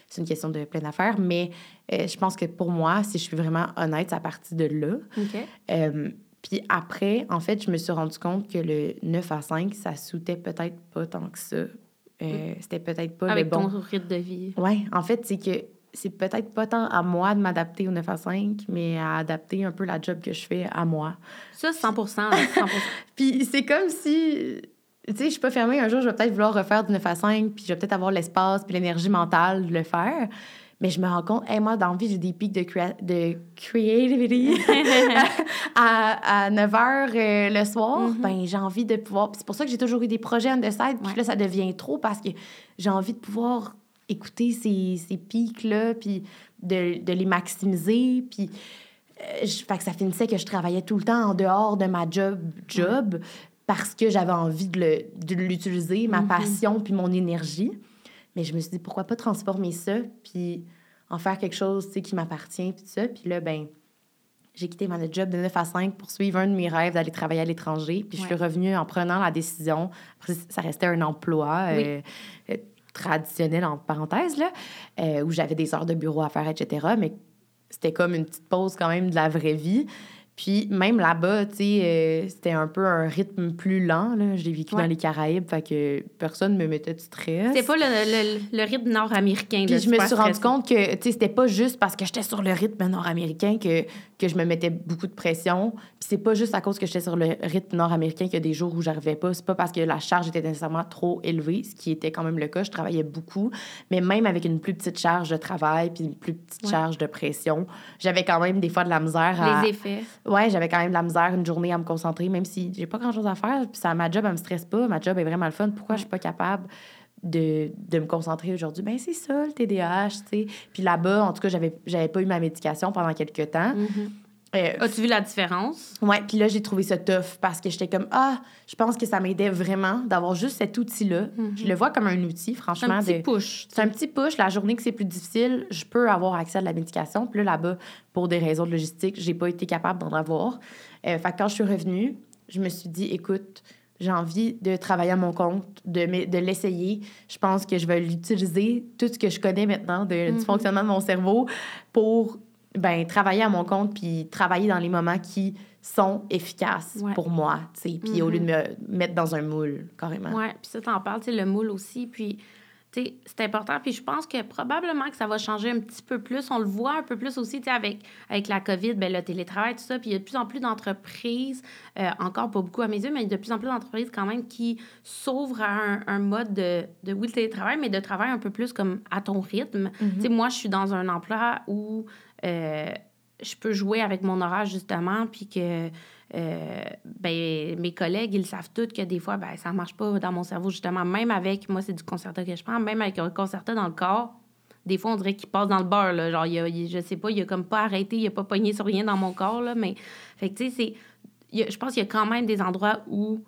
c'est une question de plein d'affaires. Mais euh, je pense que pour moi, si je suis vraiment honnête, c'est à partir de là. Puis après, en fait, je me suis rendu compte que le 9 à 5, ça soutait peut-être pas tant que ça. Euh, C'était peut-être pas Avec le bon. ton rythme de vie. Oui, en fait, c'est que c'est peut-être pas tant à moi de m'adapter au 9 à 5, mais à adapter un peu la job que je fais à moi. Ça, 100 100 Puis c'est comme si, tu sais, je suis pas fermée. Un jour, je vais peut-être vouloir refaire du 9 à 5, puis je vais peut-être avoir l'espace puis l'énergie mentale de le faire. Mais je me rends compte, hey, moi, dans la vie, j'ai des pics de, crea- de creativity à, à 9 h le soir. Ben, j'ai envie de pouvoir. c'est pour ça que j'ai toujours eu des projets on the side. Puis Ouais. là, ça devient trop parce que j'ai envie de pouvoir écouter ces, ces pics-là, puis de, de les maximiser. Puis euh, je- fait que ça finissait que je travaillais tout le temps en dehors de ma job, job parce que j'avais envie de l'utiliser, ma passion puis mon énergie. Mais je me suis dit, pourquoi pas transformer ça puis en faire quelque chose tu sais, qui m'appartient puis tout ça. Puis là, ben j'ai quitté ma job de 9 à 5 pour suivre un de mes rêves d'aller travailler à l'étranger. Puis je suis revenue en prenant la décision. Après, ça restait un emploi Oui. euh, euh, traditionnel, en parenthèse, là, euh, où j'avais des heures de bureau à faire, etc. Mais c'était comme une petite pause quand même de la vraie vie. Puis même là-bas, tu sais, euh, c'était un peu un rythme plus lent. Là. J'ai vécu Ouais. dans les Caraïbes, fait que personne me mettait de stress. C'est pas le, le, le rythme nord-américain. Puis là, je me suis rendu compte que, tu sais, c'était pas juste parce que j'étais sur le rythme nord-américain que, que je me mettais beaucoup de pression. Puis c'est pas juste à cause que j'étais sur le rythme nord-américain qu'il y a des jours où j'arrivais pas. C'est pas parce que la charge était nécessairement trop élevée, ce qui était quand même le cas. Je travaillais beaucoup. Mais même avec une plus petite charge de travail puis une plus petite Ouais. charge de pression, j'avais quand même des fois de la misère à... Les effets. Ouais, j'avais quand même de la misère une journée à me concentrer, même si j'ai pas grand-chose à faire. Puis ça, ma job, elle me stresse pas. Ma job est vraiment le fun. Pourquoi je suis pas capable de, de me concentrer aujourd'hui? Ben c'est ça, le TDAH, tu sais. Puis là-bas, en tout cas, j'avais, j'avais pas eu ma médication pendant quelques temps. Mhm. Euh, As-tu vu la différence? Ouais, puis là, j'ai trouvé ça tough parce que j'étais comme, ah, je pense que ça m'aidait vraiment d'avoir juste cet outil-là. Je le vois comme un outil, C'est franchement. un petit de- push. c'est un petit push. La journée que c'est plus difficile, je peux avoir accès à de la médication. Puis là, là-bas, pour des raisons de logistique, j'ai pas été capable d'en avoir. Euh, fait que quand je suis revenue, je me suis dit, écoute, j'ai envie de travailler à mon compte, de, de l'essayer. Je pense que je vais l'utiliser, tout ce que je connais maintenant de, du fonctionnement de mon cerveau, pour ben, travailler à mon compte puis travailler dans les moments qui sont efficaces Ouais. pour moi, tu sais. Puis au lieu de me mettre dans un moule, carrément. Oui, puis ça, t'en parles, tu sais, le moule aussi. Puis, tu sais, c'est important. Puis je pense que probablement que ça va changer un petit peu plus. On le voit un peu plus aussi, tu sais, avec, avec la COVID, ben, le télétravail, tout ça. Puis il y a de plus en plus d'entreprises, euh, encore pas beaucoup à mes yeux, mais il y a de plus en plus d'entreprises quand même qui s'ouvrent à un, un mode de, de, oui, le télétravail, mais de travail un peu plus comme à ton rythme. Tu sais, moi, je suis dans un emploi où euh, je peux jouer avec mon horaire, justement, puis que euh, ben, mes collègues, ils savent tous que des fois, ben, ça marche pas dans mon cerveau, justement. Même avec, moi, c'est du concerta que je prends, même avec un concerta dans le corps, des fois, on dirait qu'il passe dans le beurre, là. Genre, il a, je sais pas, il a comme pas arrêté, il a pas pogné sur rien dans mon corps, là. Mais, fait que, tu sais, Je pense qu'il y a quand même des endroits où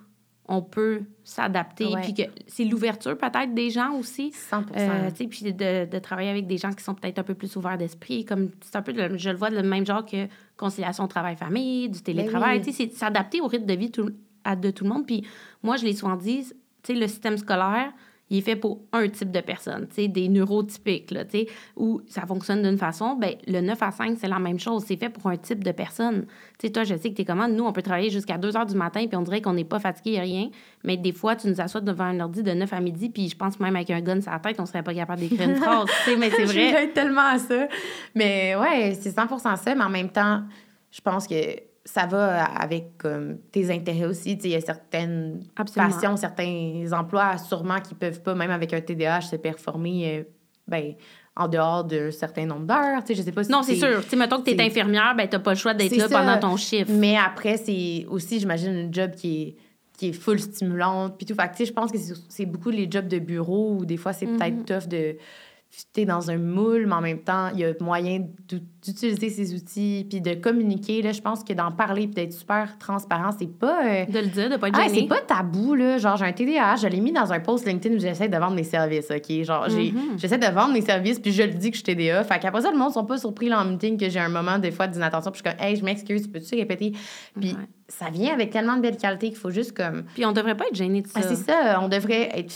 on peut s'adapter. Puis que c'est l'ouverture, peut-être, des gens aussi. 100 Euh, puis de, de travailler avec des gens qui sont peut-être un peu plus ouverts d'esprit, comme c'est un peu, le- je le vois, le même genre que conciliation travail-famille, du télétravail. oui. C'est s'adapter au rythme de vie tout- à- de tout le monde. Puis moi, je l'ai souvent dit, le système scolaire, il est fait pour un type de personne, des neurotypiques, là, tu sais, où ça fonctionne d'une façon. ben le 9 à 5, c'est la même chose. C'est fait pour un type de personne. Tu sais, toi, je sais que tu es comment. Nous, on peut travailler jusqu'à 2 heures du matin, puis on dirait qu'on n'est pas fatigué, rien. Mais des fois, tu nous assois devant un ordi de 9 à midi, puis je pense même avec un gun sur la tête, on serait pas capable d'écrire une phrase. tu sais, mais c'est Je vrai. tellement à ça. Mais ouais, c'est 100% ça, mais en même temps, je pense que ça va avec tes intérêts aussi. Tu sais, Il y a certaines Absolument. passions, certains emplois, sûrement, qui peuvent pas, même avec un TDAH, se performer euh, ben, en dehors d'un certain nombre d'heures. Tu sais, Je sais pas si Non, c'est sûr. Tu sais, mettons que tu es infirmière, ben t'as pas le choix d'être là ça. pendant ton chiffre. Mais après, c'est aussi, j'imagine, une job qui est, qui est full stimulante. Puis tout. Fait que, tu sais, je pense que c'est beaucoup les jobs de bureau où des fois, c'est peut-être tough de fitter dans un moule, mais en même temps, il y a moyen d'u- d'utiliser ces outils puis de communiquer. Là, je pense que d'en parler puis d'être super transparent, c'est pas... euh, De le dire, de pas être ah, c'est pas tabou, là. Genre, j'ai un TDAH, je l'ai mis dans un post LinkedIn où j'essaie de vendre mes services, OK? Genre, Mhm. j'essaie de vendre mes services, puis je le dis que je suis TDA. Fait qu'après ça, le monde sont pas surpris là, en meeting que j'ai un moment, des fois, d'inattention, puis je suis comme, hey, je m'excuse, peux-tu répéter? Puis ça vient avec tellement de belles qualités qu'il faut juste comme. Puis on devrait pas être gêné de ça. Ah, c'est ça, on devrait être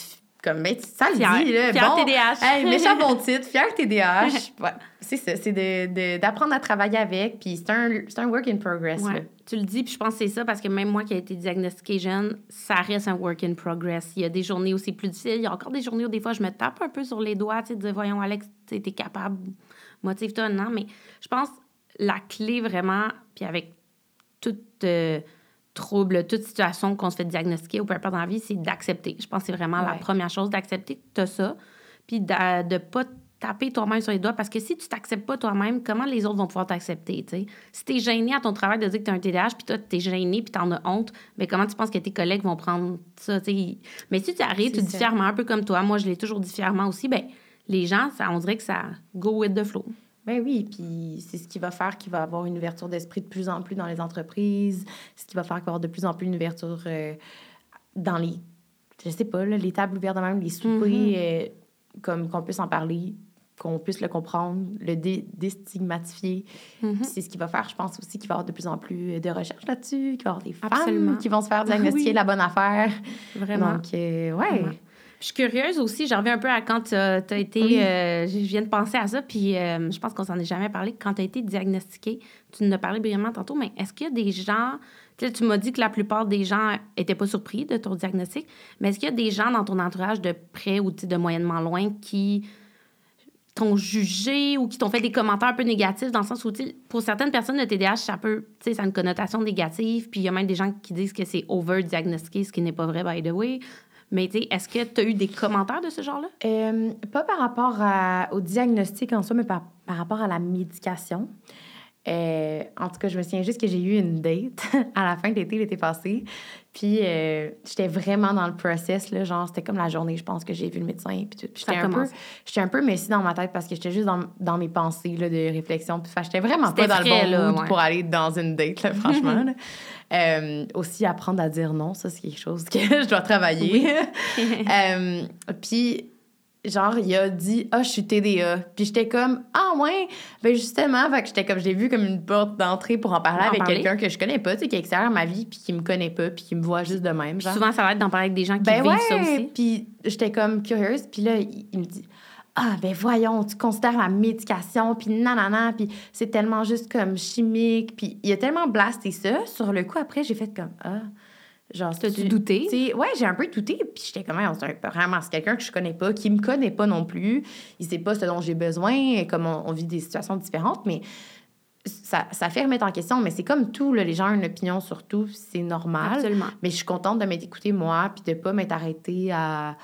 comme, ben, ça le dit, là. Fier bon, TDAH. Hey, méchant bon titre, fier TDAH. ouais, c'est ça, c'est de- de- d'apprendre à travailler avec, puis c'est un, un work in progress, là. Ouais, tu le dis, puis je pense que c'est ça parce que même moi qui ai été diagnostiquée jeune, ça reste un work in progress. Il y a des journées où c'est plus difficile. Il y a encore des journées où des fois je me tape un peu sur les doigts, tu sais, de dire voyons Alex, tu es capable, motive-toi, non. Mais je pense la clé vraiment, puis avec tout euh, trouble, toute situation qu'on se fait diagnostiquer ou peu importe dans la vie, c'est d'accepter. Je pense que c'est vraiment la première chose, d'accepter que tu as ça, puis de ne pas taper toi-même sur les doigts parce que si tu t'acceptes pas toi-même, comment les autres vont pouvoir t'accepter, tu sais? Si t'es gêné à ton travail de dire que tu as un TDAH, puis toi, t'es gêné, puis t'en as honte, mais comment tu penses que tes collègues vont prendre ça, tu sais? Mais si tu arrives, tu dis fièrement, un peu comme toi, moi, je l'ai toujours dit fièrement aussi, ben les gens, ça, on dirait que ça go with the flow. Ben oui, puis c'est ce qui va faire qu'il va y avoir une ouverture d'esprit de plus en plus dans les entreprises, ce qui va faire qu'il va y avoir de plus en plus une ouverture euh, dans les, je sais pas, là, les tables ouvertes même, les soupers, euh, comme qu'on puisse en parler, qu'on puisse le comprendre, le dé- déstigmatifier. Mhm. Puis C'est ce qui va faire, je pense aussi, qu'il va y avoir de plus en plus de recherches là-dessus, qu'il va y avoir des femmes Absolument. qui vont se faire diagnostiquer Oui. la bonne affaire. Vraiment. Donc, euh, ouais. Vraiment. Je suis curieuse aussi, j'en reviens un peu à quand tu as, été. Oui. euh, je viens de penser à ça, puis euh, je pense qu'on s'en est jamais parlé. Quand tu as été diagnostiqué, tu nous as parlé brillamment tantôt, mais est-ce qu'il y a des gens. Tu sais, tu m'as dit que la plupart des gens étaient pas surpris de ton diagnostic, mais est-ce qu'il y a des gens dans ton entourage de près ou de moyennement loin qui t'ont jugé ou qui t'ont fait des commentaires un peu négatifs dans le sens où, pour certaines personnes, le TDAH, ça peut, tu sais, ça a une connotation négative, puis il y a même des gens qui disent que c'est over-diagnostiqué, ce qui n'est pas vrai, by the way. Mais, tu sais, est-ce que tu as eu des commentaires de ce genre-là? Euh, pas par rapport à- au diagnostic en soi, mais par, par rapport à la médication. Euh, en tout cas, je me souviens juste que j'ai eu une date à la fin de l'été, l'été passé. Puis, euh, j'étais vraiment dans le process, là, genre, c'était comme la journée, je pense, que j'ai vu le médecin. Puis tout. J'étais un, peu, j'étais un peu messie dans ma tête parce que j'étais juste dans, dans mes pensées là, de réflexion. Puis, j'étais vraiment pas dans frais, le bon là, mood ouais. pour aller dans une date, là, franchement. là. Euh, aussi, apprendre à dire non, ça, c'est quelque chose que je dois travailler. Euh, puis, genre, il a dit Ah, je suis TDA. Puis j'étais comme Ah, ouais. Ben, justement, fait que j'étais comme, je l'ai vu comme une porte d'entrée pour en parler En avec quelqu'un que je connais pas, tu sais, qui est extérieur à ma vie, puis qui me connaît pas, puis qui me voit juste de même. Genre. Souvent, ça va être d'en parler avec des gens qui ben vivent ouais. ça aussi. Puis j'étais comme curieuse, puis là, il, il me dit ah, ben voyons, tu considères la médication, puis nanana, puis c'est tellement juste comme chimique. Puis il a tellement blasté ça. Sur le coup, après, j'ai fait comme, ah, genre, T'as-tu tu- douté? ouais, j'ai un peu douté. Puis j'étais comme, un- vraiment, c'est quelqu'un que je connais pas, qui me connaît pas non plus. Il sait pas ce dont j'ai besoin, et comme on, on vit des situations différentes, mais ça, ça fait remettre en question. Mais c'est comme tout, là, les gens ont une opinion sur tout, c'est normal. Absolument. Mais je suis contente de m'être écoutée, moi, puis de pas m'être arrêtée à.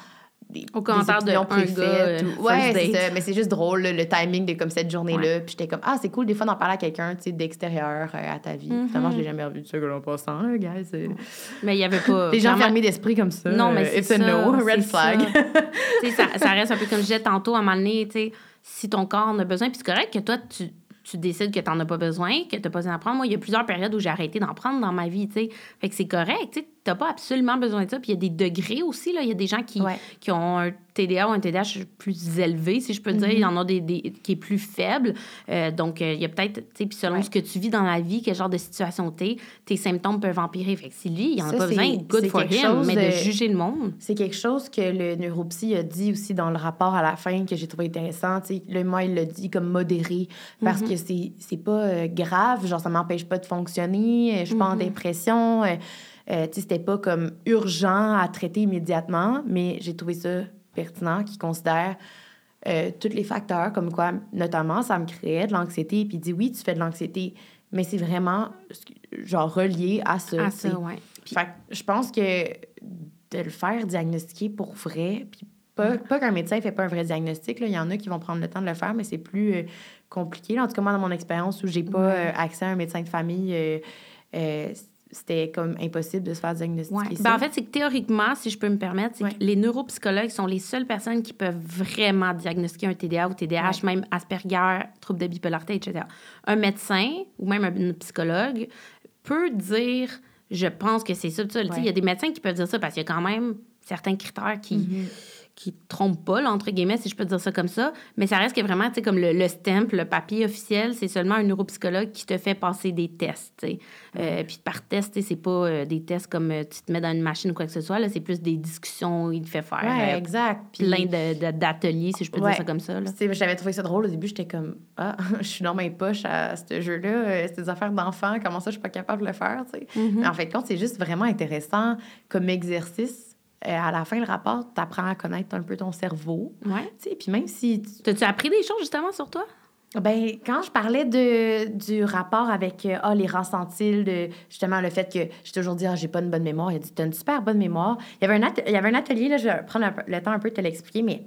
Des, Au commentaire des opinions de un préfaites gars, ou- Ouais, c'est ça. Mais c'est juste drôle, le timing de comme cette journée-là. Puis j'étais comme, ah, c'est cool des fois d'en parler à quelqu'un, tu sais, d'extérieur euh, à ta vie. Mhm. Finalement, je l'ai jamais revu de ça, que en passant, là, guys. Mais il y avait pas. Les gens fermés d'esprit comme ça. Non, mais c'est It's a ça, no, red flag. ça. Ça, ça reste un peu comme je disais tantôt, à un moment donné, tu sais, si ton corps en a besoin. Puis c'est correct que toi, tu, tu décides que tu n'en as pas besoin, que tu n'as pas besoin d'en prendre. Moi, il y a plusieurs périodes où j'ai arrêté d'en prendre dans ma vie, tu sais. Fait que c'est correct, tu sais. Tu n'as pas absolument besoin de ça. Puis il y a des degrés aussi, là. Il y a des gens qui, Ouais. qui ont un TDA ou un TDAH plus élevé, si je peux dire. Il y en a des, des- qui est plus faible. Euh, donc, euh, il y a peut-être, tu sais, puis selon Ouais. ce que tu vis dans la vie, quel genre de situation tu es, tes symptômes peuvent empirer. Fait que si lui, il n'en a pas besoin, good for him. Mais de... de- juger le monde. C'est quelque chose que le neuropsy a dit aussi dans le rapport à la fin que j'ai trouvé intéressant. Tu sais, le moi, il l'a dit comme modéré parce que c'est pas euh, grave, genre ça m'empêche pas de fonctionner, je suis pas en dépression. euh, euh, tu sais, c'était pas comme urgent à traiter immédiatement, mais j'ai trouvé ça pertinent qu'il considère euh, tous les facteurs, comme quoi, notamment, ça me créait de l'anxiété. Puis il dit oui, tu fais de l'anxiété, mais c'est vraiment genre relié à ça. Sais. ça, ouais. Puis- Fait que je pense que de le faire diagnostiquer pour vrai, puis pas, pas qu'un médecin ne fait pas un vrai diagnostic, là. il y en a qui vont prendre le temps de le faire, mais c'est plus euh, compliqué. là. En tout cas, moi, dans mon expérience où j'ai pas Ouais. euh, accès à un médecin de famille, euh, c'était comme impossible de se faire diagnostiquer Ouais. ça. Ben, en fait, c'est que théoriquement, si je peux me permettre, c'est Ouais. que les neuropsychologues sont les seules personnes qui peuvent vraiment diagnostiquer un TDA ou TDAH, même Asperger, trouble de bipolarité, etc. Un médecin ou même un psychologue peut dire je pense que c'est ça. Il y a des médecins qui peuvent dire ça parce qu'il y a quand même certains critères qui. Mhm. Qui trompent pas, là, entre guillemets, si je peux dire ça comme ça. Mais ça reste que vraiment, tu sais, comme le, le stamp, le papier officiel, c'est seulement un neuropsychologue qui te fait passer des tests, tu sais. Euh, puis par test, c'est pas euh, des tests comme euh, tu te mets dans une machine ou quoi que ce soit, là, c'est plus des discussions il te fait faire Ouais, euh, exact. Plein de- de- d'ateliers, si je peux Ouais. dire ça comme ça, là. Tu sais, J'avais trouvé ça drôle au début. J'étais comme, ah, je suis dans mes poches à ce jeu-là. C'est des affaires d'enfants. Comment ça, je suis pas capable de le faire? tu sais? Mm-hmm. Mais en fait, compte, c'est juste vraiment intéressant comme exercice. Euh, à la fin, le rapport, tu apprends à connaître un peu ton cerveau. Ouais. Tu sais, Puis même si. tu- T'as-tu appris des choses, justement, sur toi? Ben, quand je parlais de, du rapport avec euh, ah, les ressentiles, de justement le fait que j'ai toujours dit ah, j'ai pas une bonne mémoire, il a dit t'as une super bonne mémoire. Il y avait un, at- il y avait un atelier, là, je vais prendre un le temps un peu de te l'expliquer, mais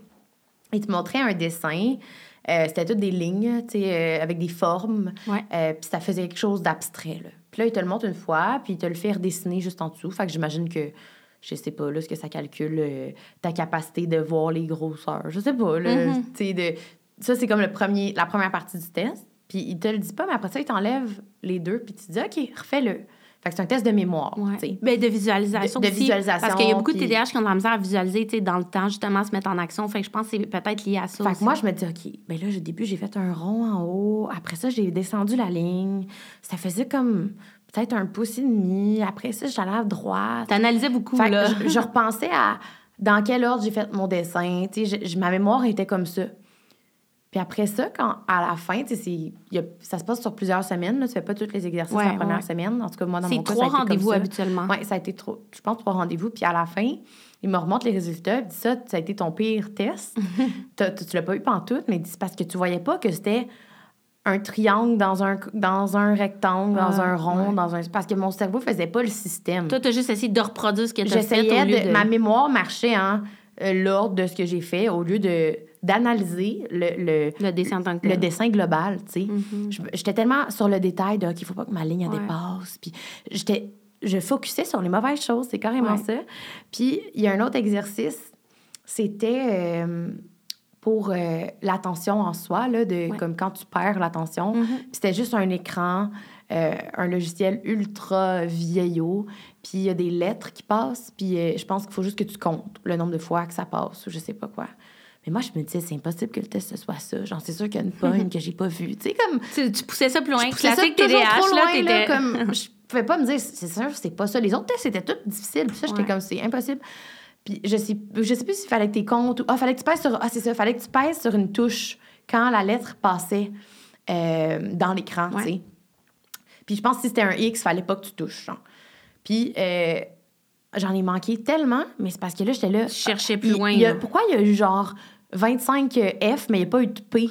il te montrait un dessin. Euh, C'était toutes des lignes, tu sais, euh, avec des formes. Puis ça faisait quelque chose d'abstrait, là. Puis là, il te le montre une fois, puis il te le fait redessiner juste en dessous. Fait que j'imagine que, je sais pas, là, ce que ça calcule, euh, ta capacité de voir les grosseurs. Je sais pas, là. Mhm. De... Ça, c'est comme le premier, la première partie du test. Puis il te le dit pas, mais après ça, il t'enlève les deux, puis tu te dis, OK, refais-le. Fait que c'est un test de mémoire, Ouais. Ben, de visualisation De- de aussi. visualisation, Parce qu'il y a beaucoup de TDAH qui ont de la misère à visualiser, tu sais, dans le temps, justement, se mettre en action. Fait que je pense que c'est peut-être lié à ça Fait aussi. que moi, je me dis, OK, ben là, au début, j'ai fait un rond en haut. Après ça, j'ai descendu la ligne. Ça faisait comme peut-être un pouce et demi. Après ça, j'allais à droite. T'analysais beaucoup, Fait que là. je, je repensais à dans quel ordre j'ai fait mon dessin. Tu sais, je- je- ma mémoire était comme ça. Puis après ça, quand, à la fin, tu sais, c'est- il y a- ça se passe sur plusieurs semaines. Là, tu fais pas tous les exercices Ouais, la première ouais. semaine. En tout cas, moi, dans C'est mon cas, trois été comme rendez-vous habituellement. Oui, ça a été trop, je pense, trois rendez-vous. Puis à la fin, il me remonte les résultats. Il dit ça, ça a été ton pire test. Tu l'as pas eu pantoute, mais il dit c'est parce que tu voyais pas que c'était un triangle dans un, dans un rectangle, dans Ah, un rond, ouais. dans un... Parce que mon cerveau faisait pas le système. Toi, t'as juste essayé de reproduire ce que t'as fait au J'essayais lieu de, de... Ma mémoire marchait en euh, l'ordre de ce que j'ai fait au lieu de d'analyser le, le, Le dessin en tant que le tel. dessin global, tu sais. Mhm. Je- J'étais tellement sur le détail de qu'il faut pas que ma ligne Ouais. dépasse. Puis j'étais, je focusais sur les mauvaises choses, c'est carrément Ouais. ça. Puis il y a un autre exercice, c'était euh, pour euh, l'attention en soi, là, de, Ouais. comme quand tu perds l'attention. Puis c'était juste un écran, euh, un logiciel ultra vieillot, puis il y a des lettres qui passent, puis euh, je pense qu'il faut juste que tu comptes le nombre de fois que ça passe ou je sais pas quoi. Mais moi, je me disais, c'est impossible que le test ce soit ça. J'en sais sûr qu'il y a une pogne que j'ai pas vue. Tu sais, comme. Tu, tu poussais ça plus loin. Je poussais ça Classique toujours TDAH, trop là, loin, t'étais... là, comme, je pouvais pas me dire, c'est sûr, c'est pas ça. Les autres tests, c'était tout difficile. Puis ça, j'étais Ouais. comme, c'est impossible. Puis je sais, je sais plus s'il fallait que tu comptes ou. Ah, fallait que tu pèses sur. Ah, c'est ça. Fallait que tu pèses sur une touche quand la lettre passait euh, dans l'écran, Ouais. tu sais. Puis je pense que si c'était un X, fallait pas que tu touches. genre. Puis euh, j'en ai manqué tellement, mais c'est parce que là, j'étais là. Tu cherchais plus Il- loin, il a- pourquoi il y a eu genre 25 F, mais il n'y a pas eu de P?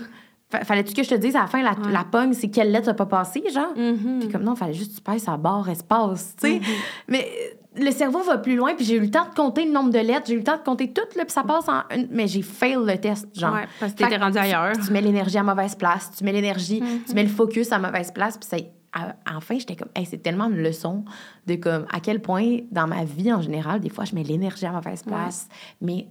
Fa- Fallait-tu que je te dise à la fin, la, Ouais. la pogne, c'est quelle lettre n'a pas passé, genre? Mhm. Puis comme non, il fallait juste que tu pèses à barre espace, tu sais. Mais euh, le cerveau va plus loin, puis j'ai eu le temps de compter le nombre de lettres, j'ai eu le temps de compter tout, là, puis ça passe en une... Mais j'ai fail le test, genre. Ouais, parce que t'étais rendu ailleurs. Tu, mets l'énergie à mauvaise place, tu mets l'énergie, tu mets le focus à mauvaise place, puis ça... à- Enfin, j'étais comme, hey, c'est tellement une leçon de comme à quel point dans ma vie en général, des fois, je mets l'énergie à mauvaise place, mais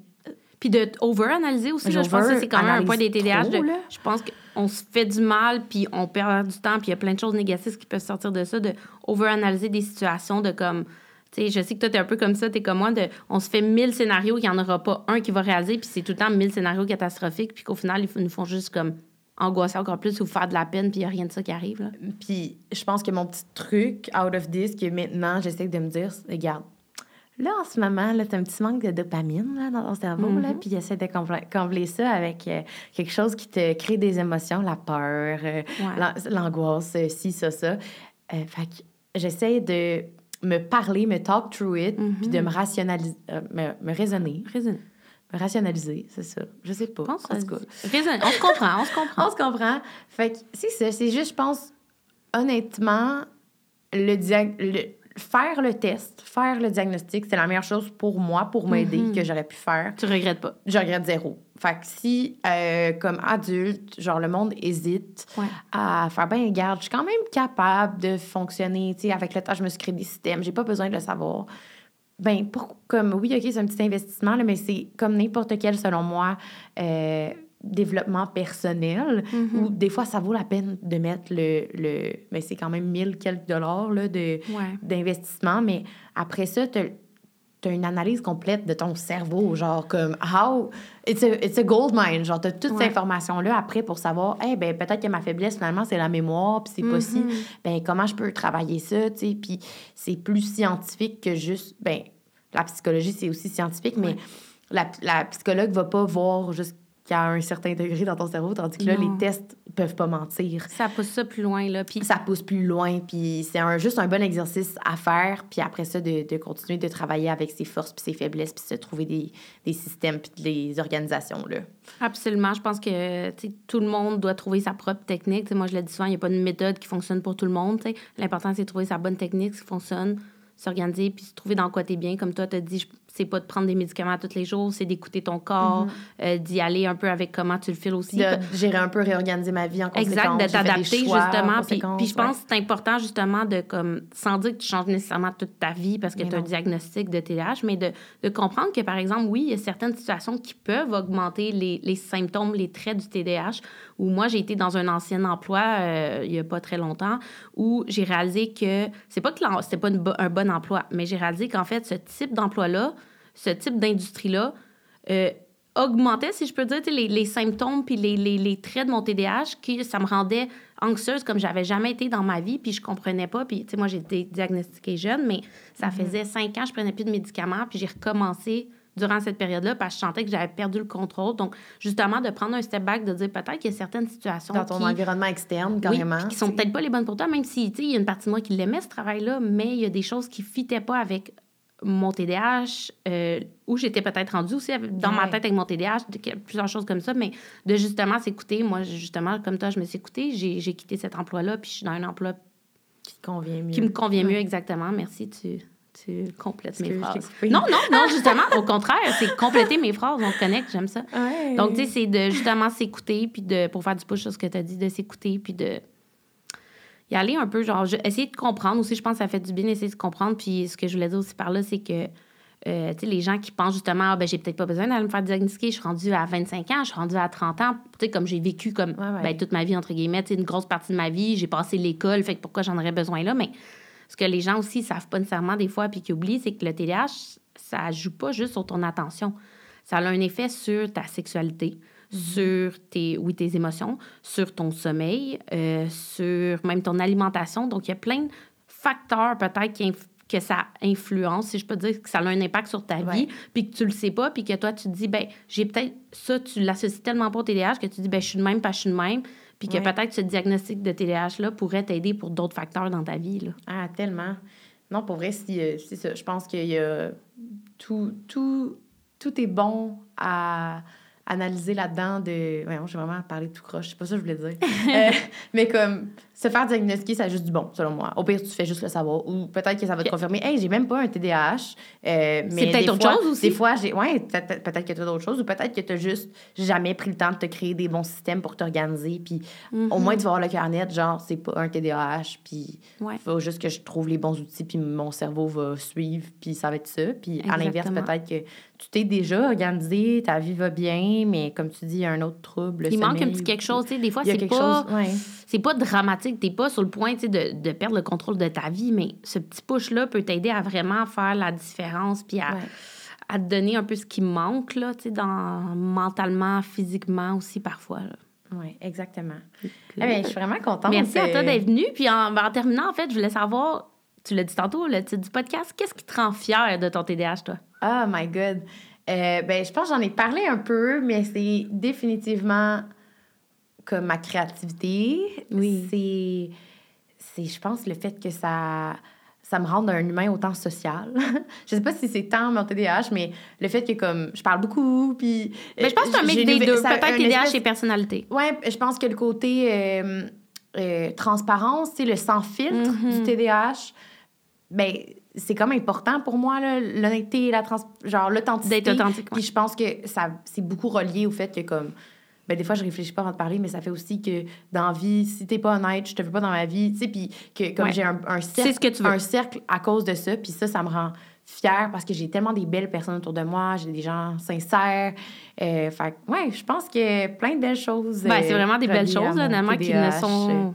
Puis de over-analyser aussi, là, je pense que c'est quand même un point des TDAH. de- je pense qu'on se fait du mal, puis on perd du temps, puis il y a plein de choses négatives qui peuvent sortir de ça, de over-analyser des situations, de comme. Tu sais, je sais que toi, t'es un peu comme ça, t'es comme moi, de, on se fait mille scénarios, il n'y en aura pas un qui va réaliser, puis c'est tout le temps mille scénarios catastrophiques, puis qu'au final, ils nous font juste comme angoisser encore plus ou faire de la peine, puis il n'y a rien de ça qui arrive. Là. Puis je pense que mon petit truc out of this, que maintenant j'essaie de me dire, regarde, là en ce moment, là, t'as un petit manque de dopamine là, dans ton cerveau, là, puis essaie de combler, ça avec euh, quelque chose qui te crée des émotions, la peur, euh, Ouais. l'angoisse, euh, ci, ça, ça. Euh, fait que j'essaie de me parler, me talk through it, puis de me rationaliser, euh, me, me raisonner, Raisonne. me rationaliser, c'est ça. Je sais pas. Pense en tout cas. On se comprend, on se comprend. On se comprend. Fait que c'est ça. C'est juste, je pense, honnêtement, le, dia- le- faire le test, faire le diagnostic, c'est la meilleure chose pour moi, pour m'aider, Mhm. que j'aurais pu faire. Tu regrettes pas. Je regrette zéro. Fait que si, euh, comme adulte, genre, le monde hésite Ouais. à faire, ben, regarde, je suis quand même capable de fonctionner, tu sais, avec le temps, je me suis créé des systèmes, j'ai pas besoin de le savoir. Ben, pour, comme, oui, OK, c'est un petit investissement, là, mais c'est comme n'importe quel, selon moi, euh, développement personnel, où des fois, ça vaut la peine de mettre le... le mais c'est quand même 1000 quelques dollars, là, de, Ouais. d'investissement, mais après ça, tu as une analyse complète de ton cerveau, genre comme how it's a, it's a gold mine, genre tu as toute Ouais. cette information là après pour savoir eh ben peut-être que ma faiblesse finalement c'est la mémoire puis c'est pas si Mhm. ben comment je peux travailler ça, tu sais, puis c'est plus scientifique que juste ben la psychologie c'est aussi scientifique mais la, la psychologue va pas voir jusqu'à un certain degré dans ton cerveau tandis que là Non. les tests peuvent pas mentir Ça pousse ça plus loin, là. Puis ça pousse plus loin, puis c'est un, juste un bon exercice à faire, puis après ça, de, de continuer de travailler avec ses forces puis ses faiblesses, puis se trouver des, des systèmes puis des organisations, là. Absolument. Je pense que tout le monde doit trouver sa propre technique. Moi, je le dis souvent, il n'y a pas de méthode qui fonctionne pour tout le monde. L'important, c'est de trouver sa bonne technique, ce qui fonctionne, s'organiser, puis se trouver dans quoi tu es bien. Comme toi, tu as dit, je- c'est pas de prendre des médicaments tous les jours, c'est d'écouter ton corps, euh, d'y aller un peu avec comment tu le files aussi. De gérer un peu, réorganiser ma vie en conséquence. Exact, de t'adapter justement. Puis, je pense ouais. que c'est important justement de comme sans dire que tu changes nécessairement toute ta vie parce que tu as un diagnostic de TDAH, mais de, de comprendre que par exemple, oui, il y a certaines situations qui peuvent augmenter les, les symptômes, les traits du TDAH. Où moi, j'ai été dans un ancien emploi euh, il y a pas très longtemps où j'ai réalisé que c'est pas que c'était pas une un bon emploi, mais j'ai réalisé qu'en fait, ce type d'emploi-là, ce type d'industrie-là, euh, augmentait, si je peux dire, les, les symptômes puis les, les, les traits de mon TDAH, que ça me rendait anxieuse comme j'avais jamais été dans ma vie, puis je comprenais pas. Puis, tu sais, moi, j'ai été diagnostiquée jeune, mais ça faisait cinq ans, je prenais plus de médicaments, puis j'ai recommencé durant cette période-là parce que je sentais que j'avais perdu le contrôle. Donc, justement, de prendre un step back, de dire peut-être qu'il y a certaines situations Dans ton qui... environnement externe, Oui, carrément. puis qui sont peut-être pas les bonnes pour toi, même si, tu sais, il y a une partie de moi qui l'aimait, ce travail-là, mais il y a des choses qui fitaient pas avec mon TDAH, euh, où j'étais peut-être rendue aussi dans ma tête avec mon TDAH, plusieurs choses comme ça, mais de justement s'écouter. Moi, justement, comme toi, je me suis écoutée, j'ai j'ai quitté cet emploi-là, puis je suis dans un emploi Qui convient mieux. qui me convient Ouais. mieux exactement. Merci, tu, tu complètes mes phrases. Non, non, non, justement, au contraire, c'est compléter mes phrases, on connecte, j'aime ça. Ouais. Donc, tu sais, c'est de justement s'écouter, puis de, pour faire du push sur ce que tu as dit, de s'écouter, puis de y aller un peu, genre, je- essayer de comprendre aussi. Je pense que ça fait du bien d'essayer de comprendre. Puis ce que je voulais dire aussi par là, c'est que, euh, tu sais, les gens qui pensent justement, ah, ben, j'ai peut-être pas besoin d'aller me faire diagnostiquer, je suis rendue à 25 ans, je suis rendue à 30 ans, tu sais, comme j'ai vécu comme Ouais, ouais. ben, toute ma vie, entre guillemets, une grosse partie de ma vie, j'ai passé l'école, fait que pourquoi j'en aurais besoin là? Mais ce que les gens aussi savent pas nécessairement des fois, puis qui oublient, c'est que le TDAH, ça joue pas juste sur ton attention. Ça a un effet sur ta sexualité, sur tes, oui, tes émotions, sur ton sommeil, euh, sur même ton alimentation. Donc, il y a plein de facteurs peut-être qui que ça influence, si je peux dire que ça a un impact sur ta Ouais. vie, puis que tu le sais pas, puis que toi, tu te dis, ben j'ai peut-être ça, tu l'associes tellement pas au TDAH que tu dis, ben je suis de même, pas je suis de même, puis que Ouais. peut-être ce diagnostic de TDAH-là pourrait t'aider pour d'autres facteurs dans ta vie. Là. Ah, tellement. Non, pour vrai, si, euh, ça. Je pense qu'il y a tout, tout, tout est bon à analyser là-dedans de... Voyons, j'ai vraiment parlé tout croche. C'est pas ça que je voulais dire. Euh, mais comme, se faire diagnostiquer, ça a juste du bon, selon moi. Au pire, tu fais juste le savoir. Ou peut-être que ça va te confirmer, « Hey, j'ai même pas un TDAH. Euh, mais peut-être autre fois- chose aussi. Des fois, j'ai... Ouais, peut-être que tu as d'autres choses. Ou peut-être que tu juste jamais pris le temps de te créer des bons systèmes pour t'organiser. Puis au moins, tu vas avoir le carnet, genre, c'est pas un TDAH. Puis Ouais. il faut juste que je trouve les bons outils, puis mon cerveau va suivre, puis ça va être ça. Puis à l'inverse, peut-être que tu t'es déjà organisé, ta vie va bien, mais comme tu dis, il y a un autre trouble. Il manque un petit quelque chose, tu sais. Des fois, c'est pas, c'est pas dramatique. T'es pas sur le point, de, de, perdre le contrôle de ta vie, mais ce petit push-là peut t'aider à vraiment faire la différence, puis à, à, te donner un peu ce qui manque, là, tu sais, dans, mentalement, physiquement aussi, parfois. Oui, exactement. Ah, ben, je suis vraiment contente. Merci à toi d'être venue. Puis en, en terminant, en fait, je voulais savoir, tu l'as dit tantôt, le titre du podcast, qu'est-ce qui te rend fier de ton TDAH, toi? Oh my God. Euh, ben, je pense que j'en ai parlé un peu, mais c'est définitivement comme ma créativité. Oui. C'est, je pense, le fait que ça, ça me rende un humain autant social. je sais pas si c'est tant mon TDAH, mais le fait que comme je parle beaucoup, puis... Mais je pense que c'est un mix des deux, peut-être TDAH et personnalité. Ouais, je pense que le côté euh, euh, transparence, c'est le sans filtre du TDAH, ben c'est comme important pour moi l'honnêteté la trans genre l'authenticité d'être authentique puis je pense que ça c'est beaucoup relié au fait que comme ben des fois je réfléchis pas avant de parler mais ça fait aussi que dans la vie si t'es pas honnête je te veux pas dans ma vie tu sais puis que comme j'ai un, un cercle ce que tu veux. un cercle à cause de ça puis ça ça me rend fière parce que j'ai tellement des belles personnes autour de moi j'ai des gens sincères euh, fait ouais je pense que plein de belles choses ben, c'est vraiment des belles choses là, qui ne sont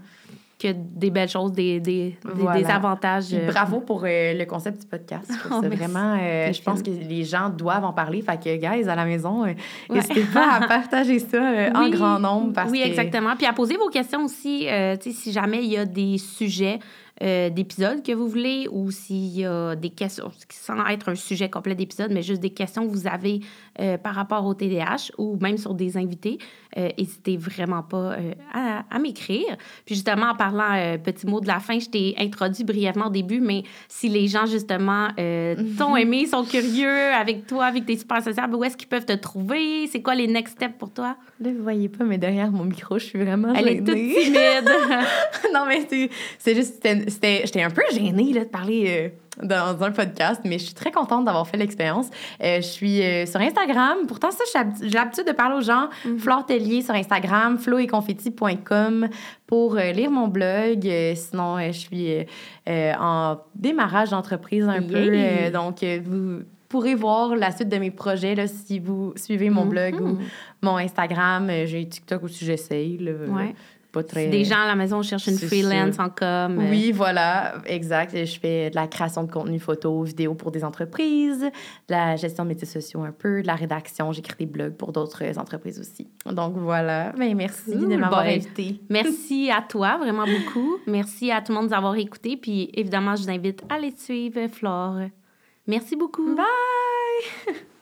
que des belles choses, des, des, des, avantages. Euh, bravo pour euh, le concept du podcast. Oh, c'est vraiment, euh, je pense que les gens doivent en parler. Fait que, guys, à la maison, n'hésitez pas à partager ça en grand nombre. Parce oui, exactement. Puis à poser vos questions aussi, si jamais il y a des sujets euh, d'épisodes que vous voulez ou s'il y a des questions, sans être un sujet complet d'épisode, mais juste des questions que vous avez euh, par rapport au TDAH ou même sur des invités, euh, n'hésitez vraiment pas à, à m'écrire. Puis justement, en parlant petit mot de la fin, je t'ai introduit brièvement au début, mais si les gens justement t'ont aimé, sont curieux avec toi, avec tes super sociables, où est-ce qu'ils peuvent te trouver? C'est quoi les next steps pour toi? Là, vous voyez pas, mais derrière mon micro, je suis vraiment Elle est toute timide. non, mais c'est juste, j'étais un peu gênée là, de parler euh, dans un podcast, mais je suis très contente d'avoir fait l'expérience. Euh, je suis euh, sur Instagram. Pourtant, ça, j'ai l'habitude de parler aux gens. Mm Flore Tellier sur Instagram, floetconfetti.com pour lire mon blog. sinon, je suis en démarrage d'entreprise un peu. donc, vous pourrez voir la suite de mes projets là, si vous suivez mon blog ou mm-hmm. mon Instagram. J'ai TikTok aussi, j'essaye. Ouais des gens à la maison cherchent une freelance en com. Euh. Oui, voilà, exact. Je fais de la création de contenu photo, vidéo pour des entreprises, de la gestion de métiers sociaux un peu, de la rédaction. J'écris des blogs pour d'autres entreprises aussi. Donc voilà. Ben, merci de m'avoir invité. Merci à toi, vraiment beaucoup. Merci à tout le monde d'avoir écouté. Puis évidemment, je vous invite à aller suivre Flore. Merci beaucoup. Bye!